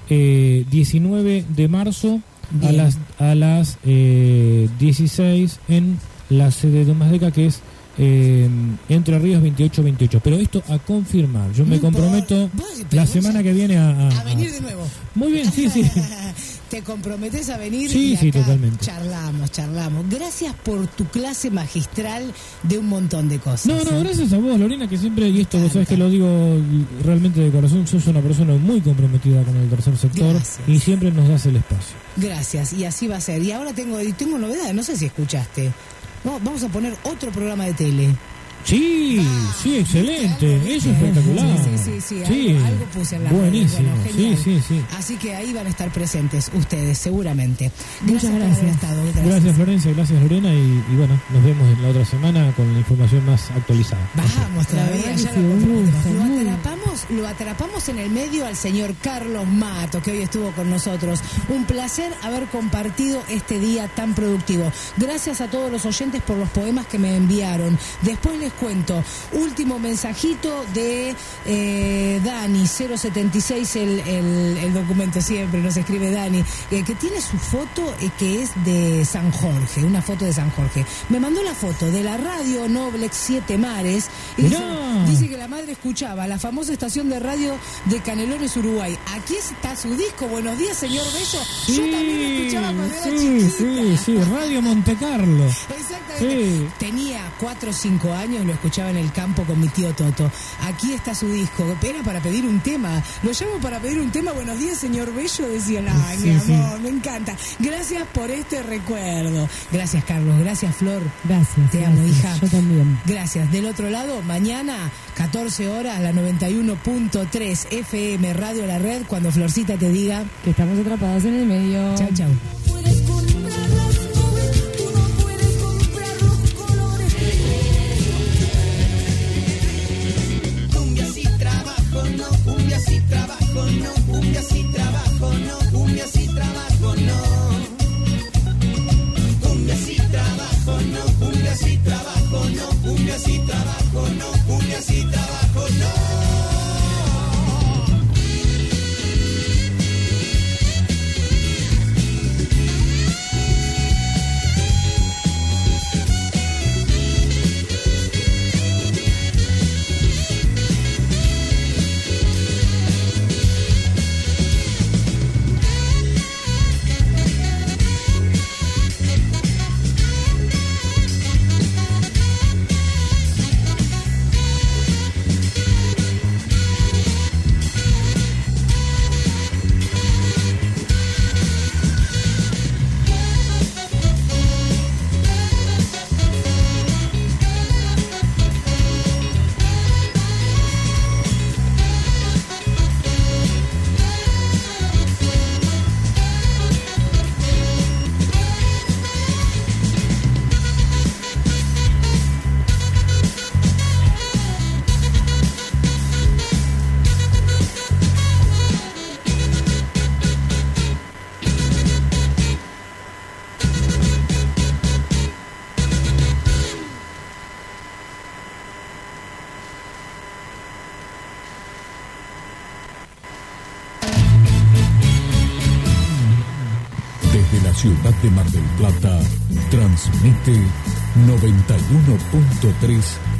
eh, 19 de marzo a las, a las eh, 16 en la sede de Mazdeca, que es eh, Entre Ríos 28-28. Pero esto a confirmar. Yo me comprometo la semana que viene a... a- A venir de nuevo. Muy bien, sí, sí. Te comprometes a venir Sí, y sí, acá totalmente. charlamos, charlamos. Gracias por tu clase magistral de un montón de cosas. No, no, ¿eh? gracias a vos, Lorena, que siempre, y esto vos sabés que lo digo realmente de corazón, sos una persona muy comprometida con el tercer sector Gracias. y siempre nos das el espacio. Gracias, y así va a ser. Y ahora tengo, tengo novedades, no sé si escuchaste. No, vamos a poner otro programa de tele. Sí, sí, excelente, eso es espectacular. Sí, sí, sí, sí, Algo, algo puse en la. Buenísimo, Bueno, sí, sí, sí. Así que ahí van a estar presentes ustedes, seguramente. Muchas por haber gracias. estado, gracias. Gracias Florencia, gracias Lorena y, y bueno, nos vemos en la otra semana con la información más actualizada. Vamos todavía, ya lo Lo atrapamos, lo atrapamos en el medio al señor Carlos Mato, que hoy estuvo con nosotros. Un placer haber compartido este día tan productivo. Gracias a todos los oyentes por los poemas que me enviaron. Después les cuento, último mensajito de eh, Dani, 076, el, el, el documento siempre, nos escribe Dani, eh, que tiene su foto eh, que es de San Jorge, una foto de San Jorge. Me mandó la foto de la radio Noblex Siete Mares y dice, que la madre escuchaba la famosa estación de radio de Canelones, Uruguay. Aquí está su disco, buenos días, señor Bello. Yo también lo escuchaba cuando era sí, chiquita. sí, sí, Radio Monte Carlo. Exactamente. Sí. Tenía 4 o 5 años, lo escuchaba en el campo con mi tío Toto. Aquí está su disco. Era para pedir un tema. Lo llamo para pedir un tema. Buenos días, señor Bello. Decían, ay, Sí, mi sí. amor, me encanta. Gracias por este recuerdo. Gracias, Carlos. Gracias, Flor. Gracias. Te amo, hija. Yo también. Gracias. Del otro lado, mañana, 14 horas, la 91.3 FM Radio La Red, cuando Florcita te diga. Que estamos atrapados en el medio. Chau, chau. Transmite 91.3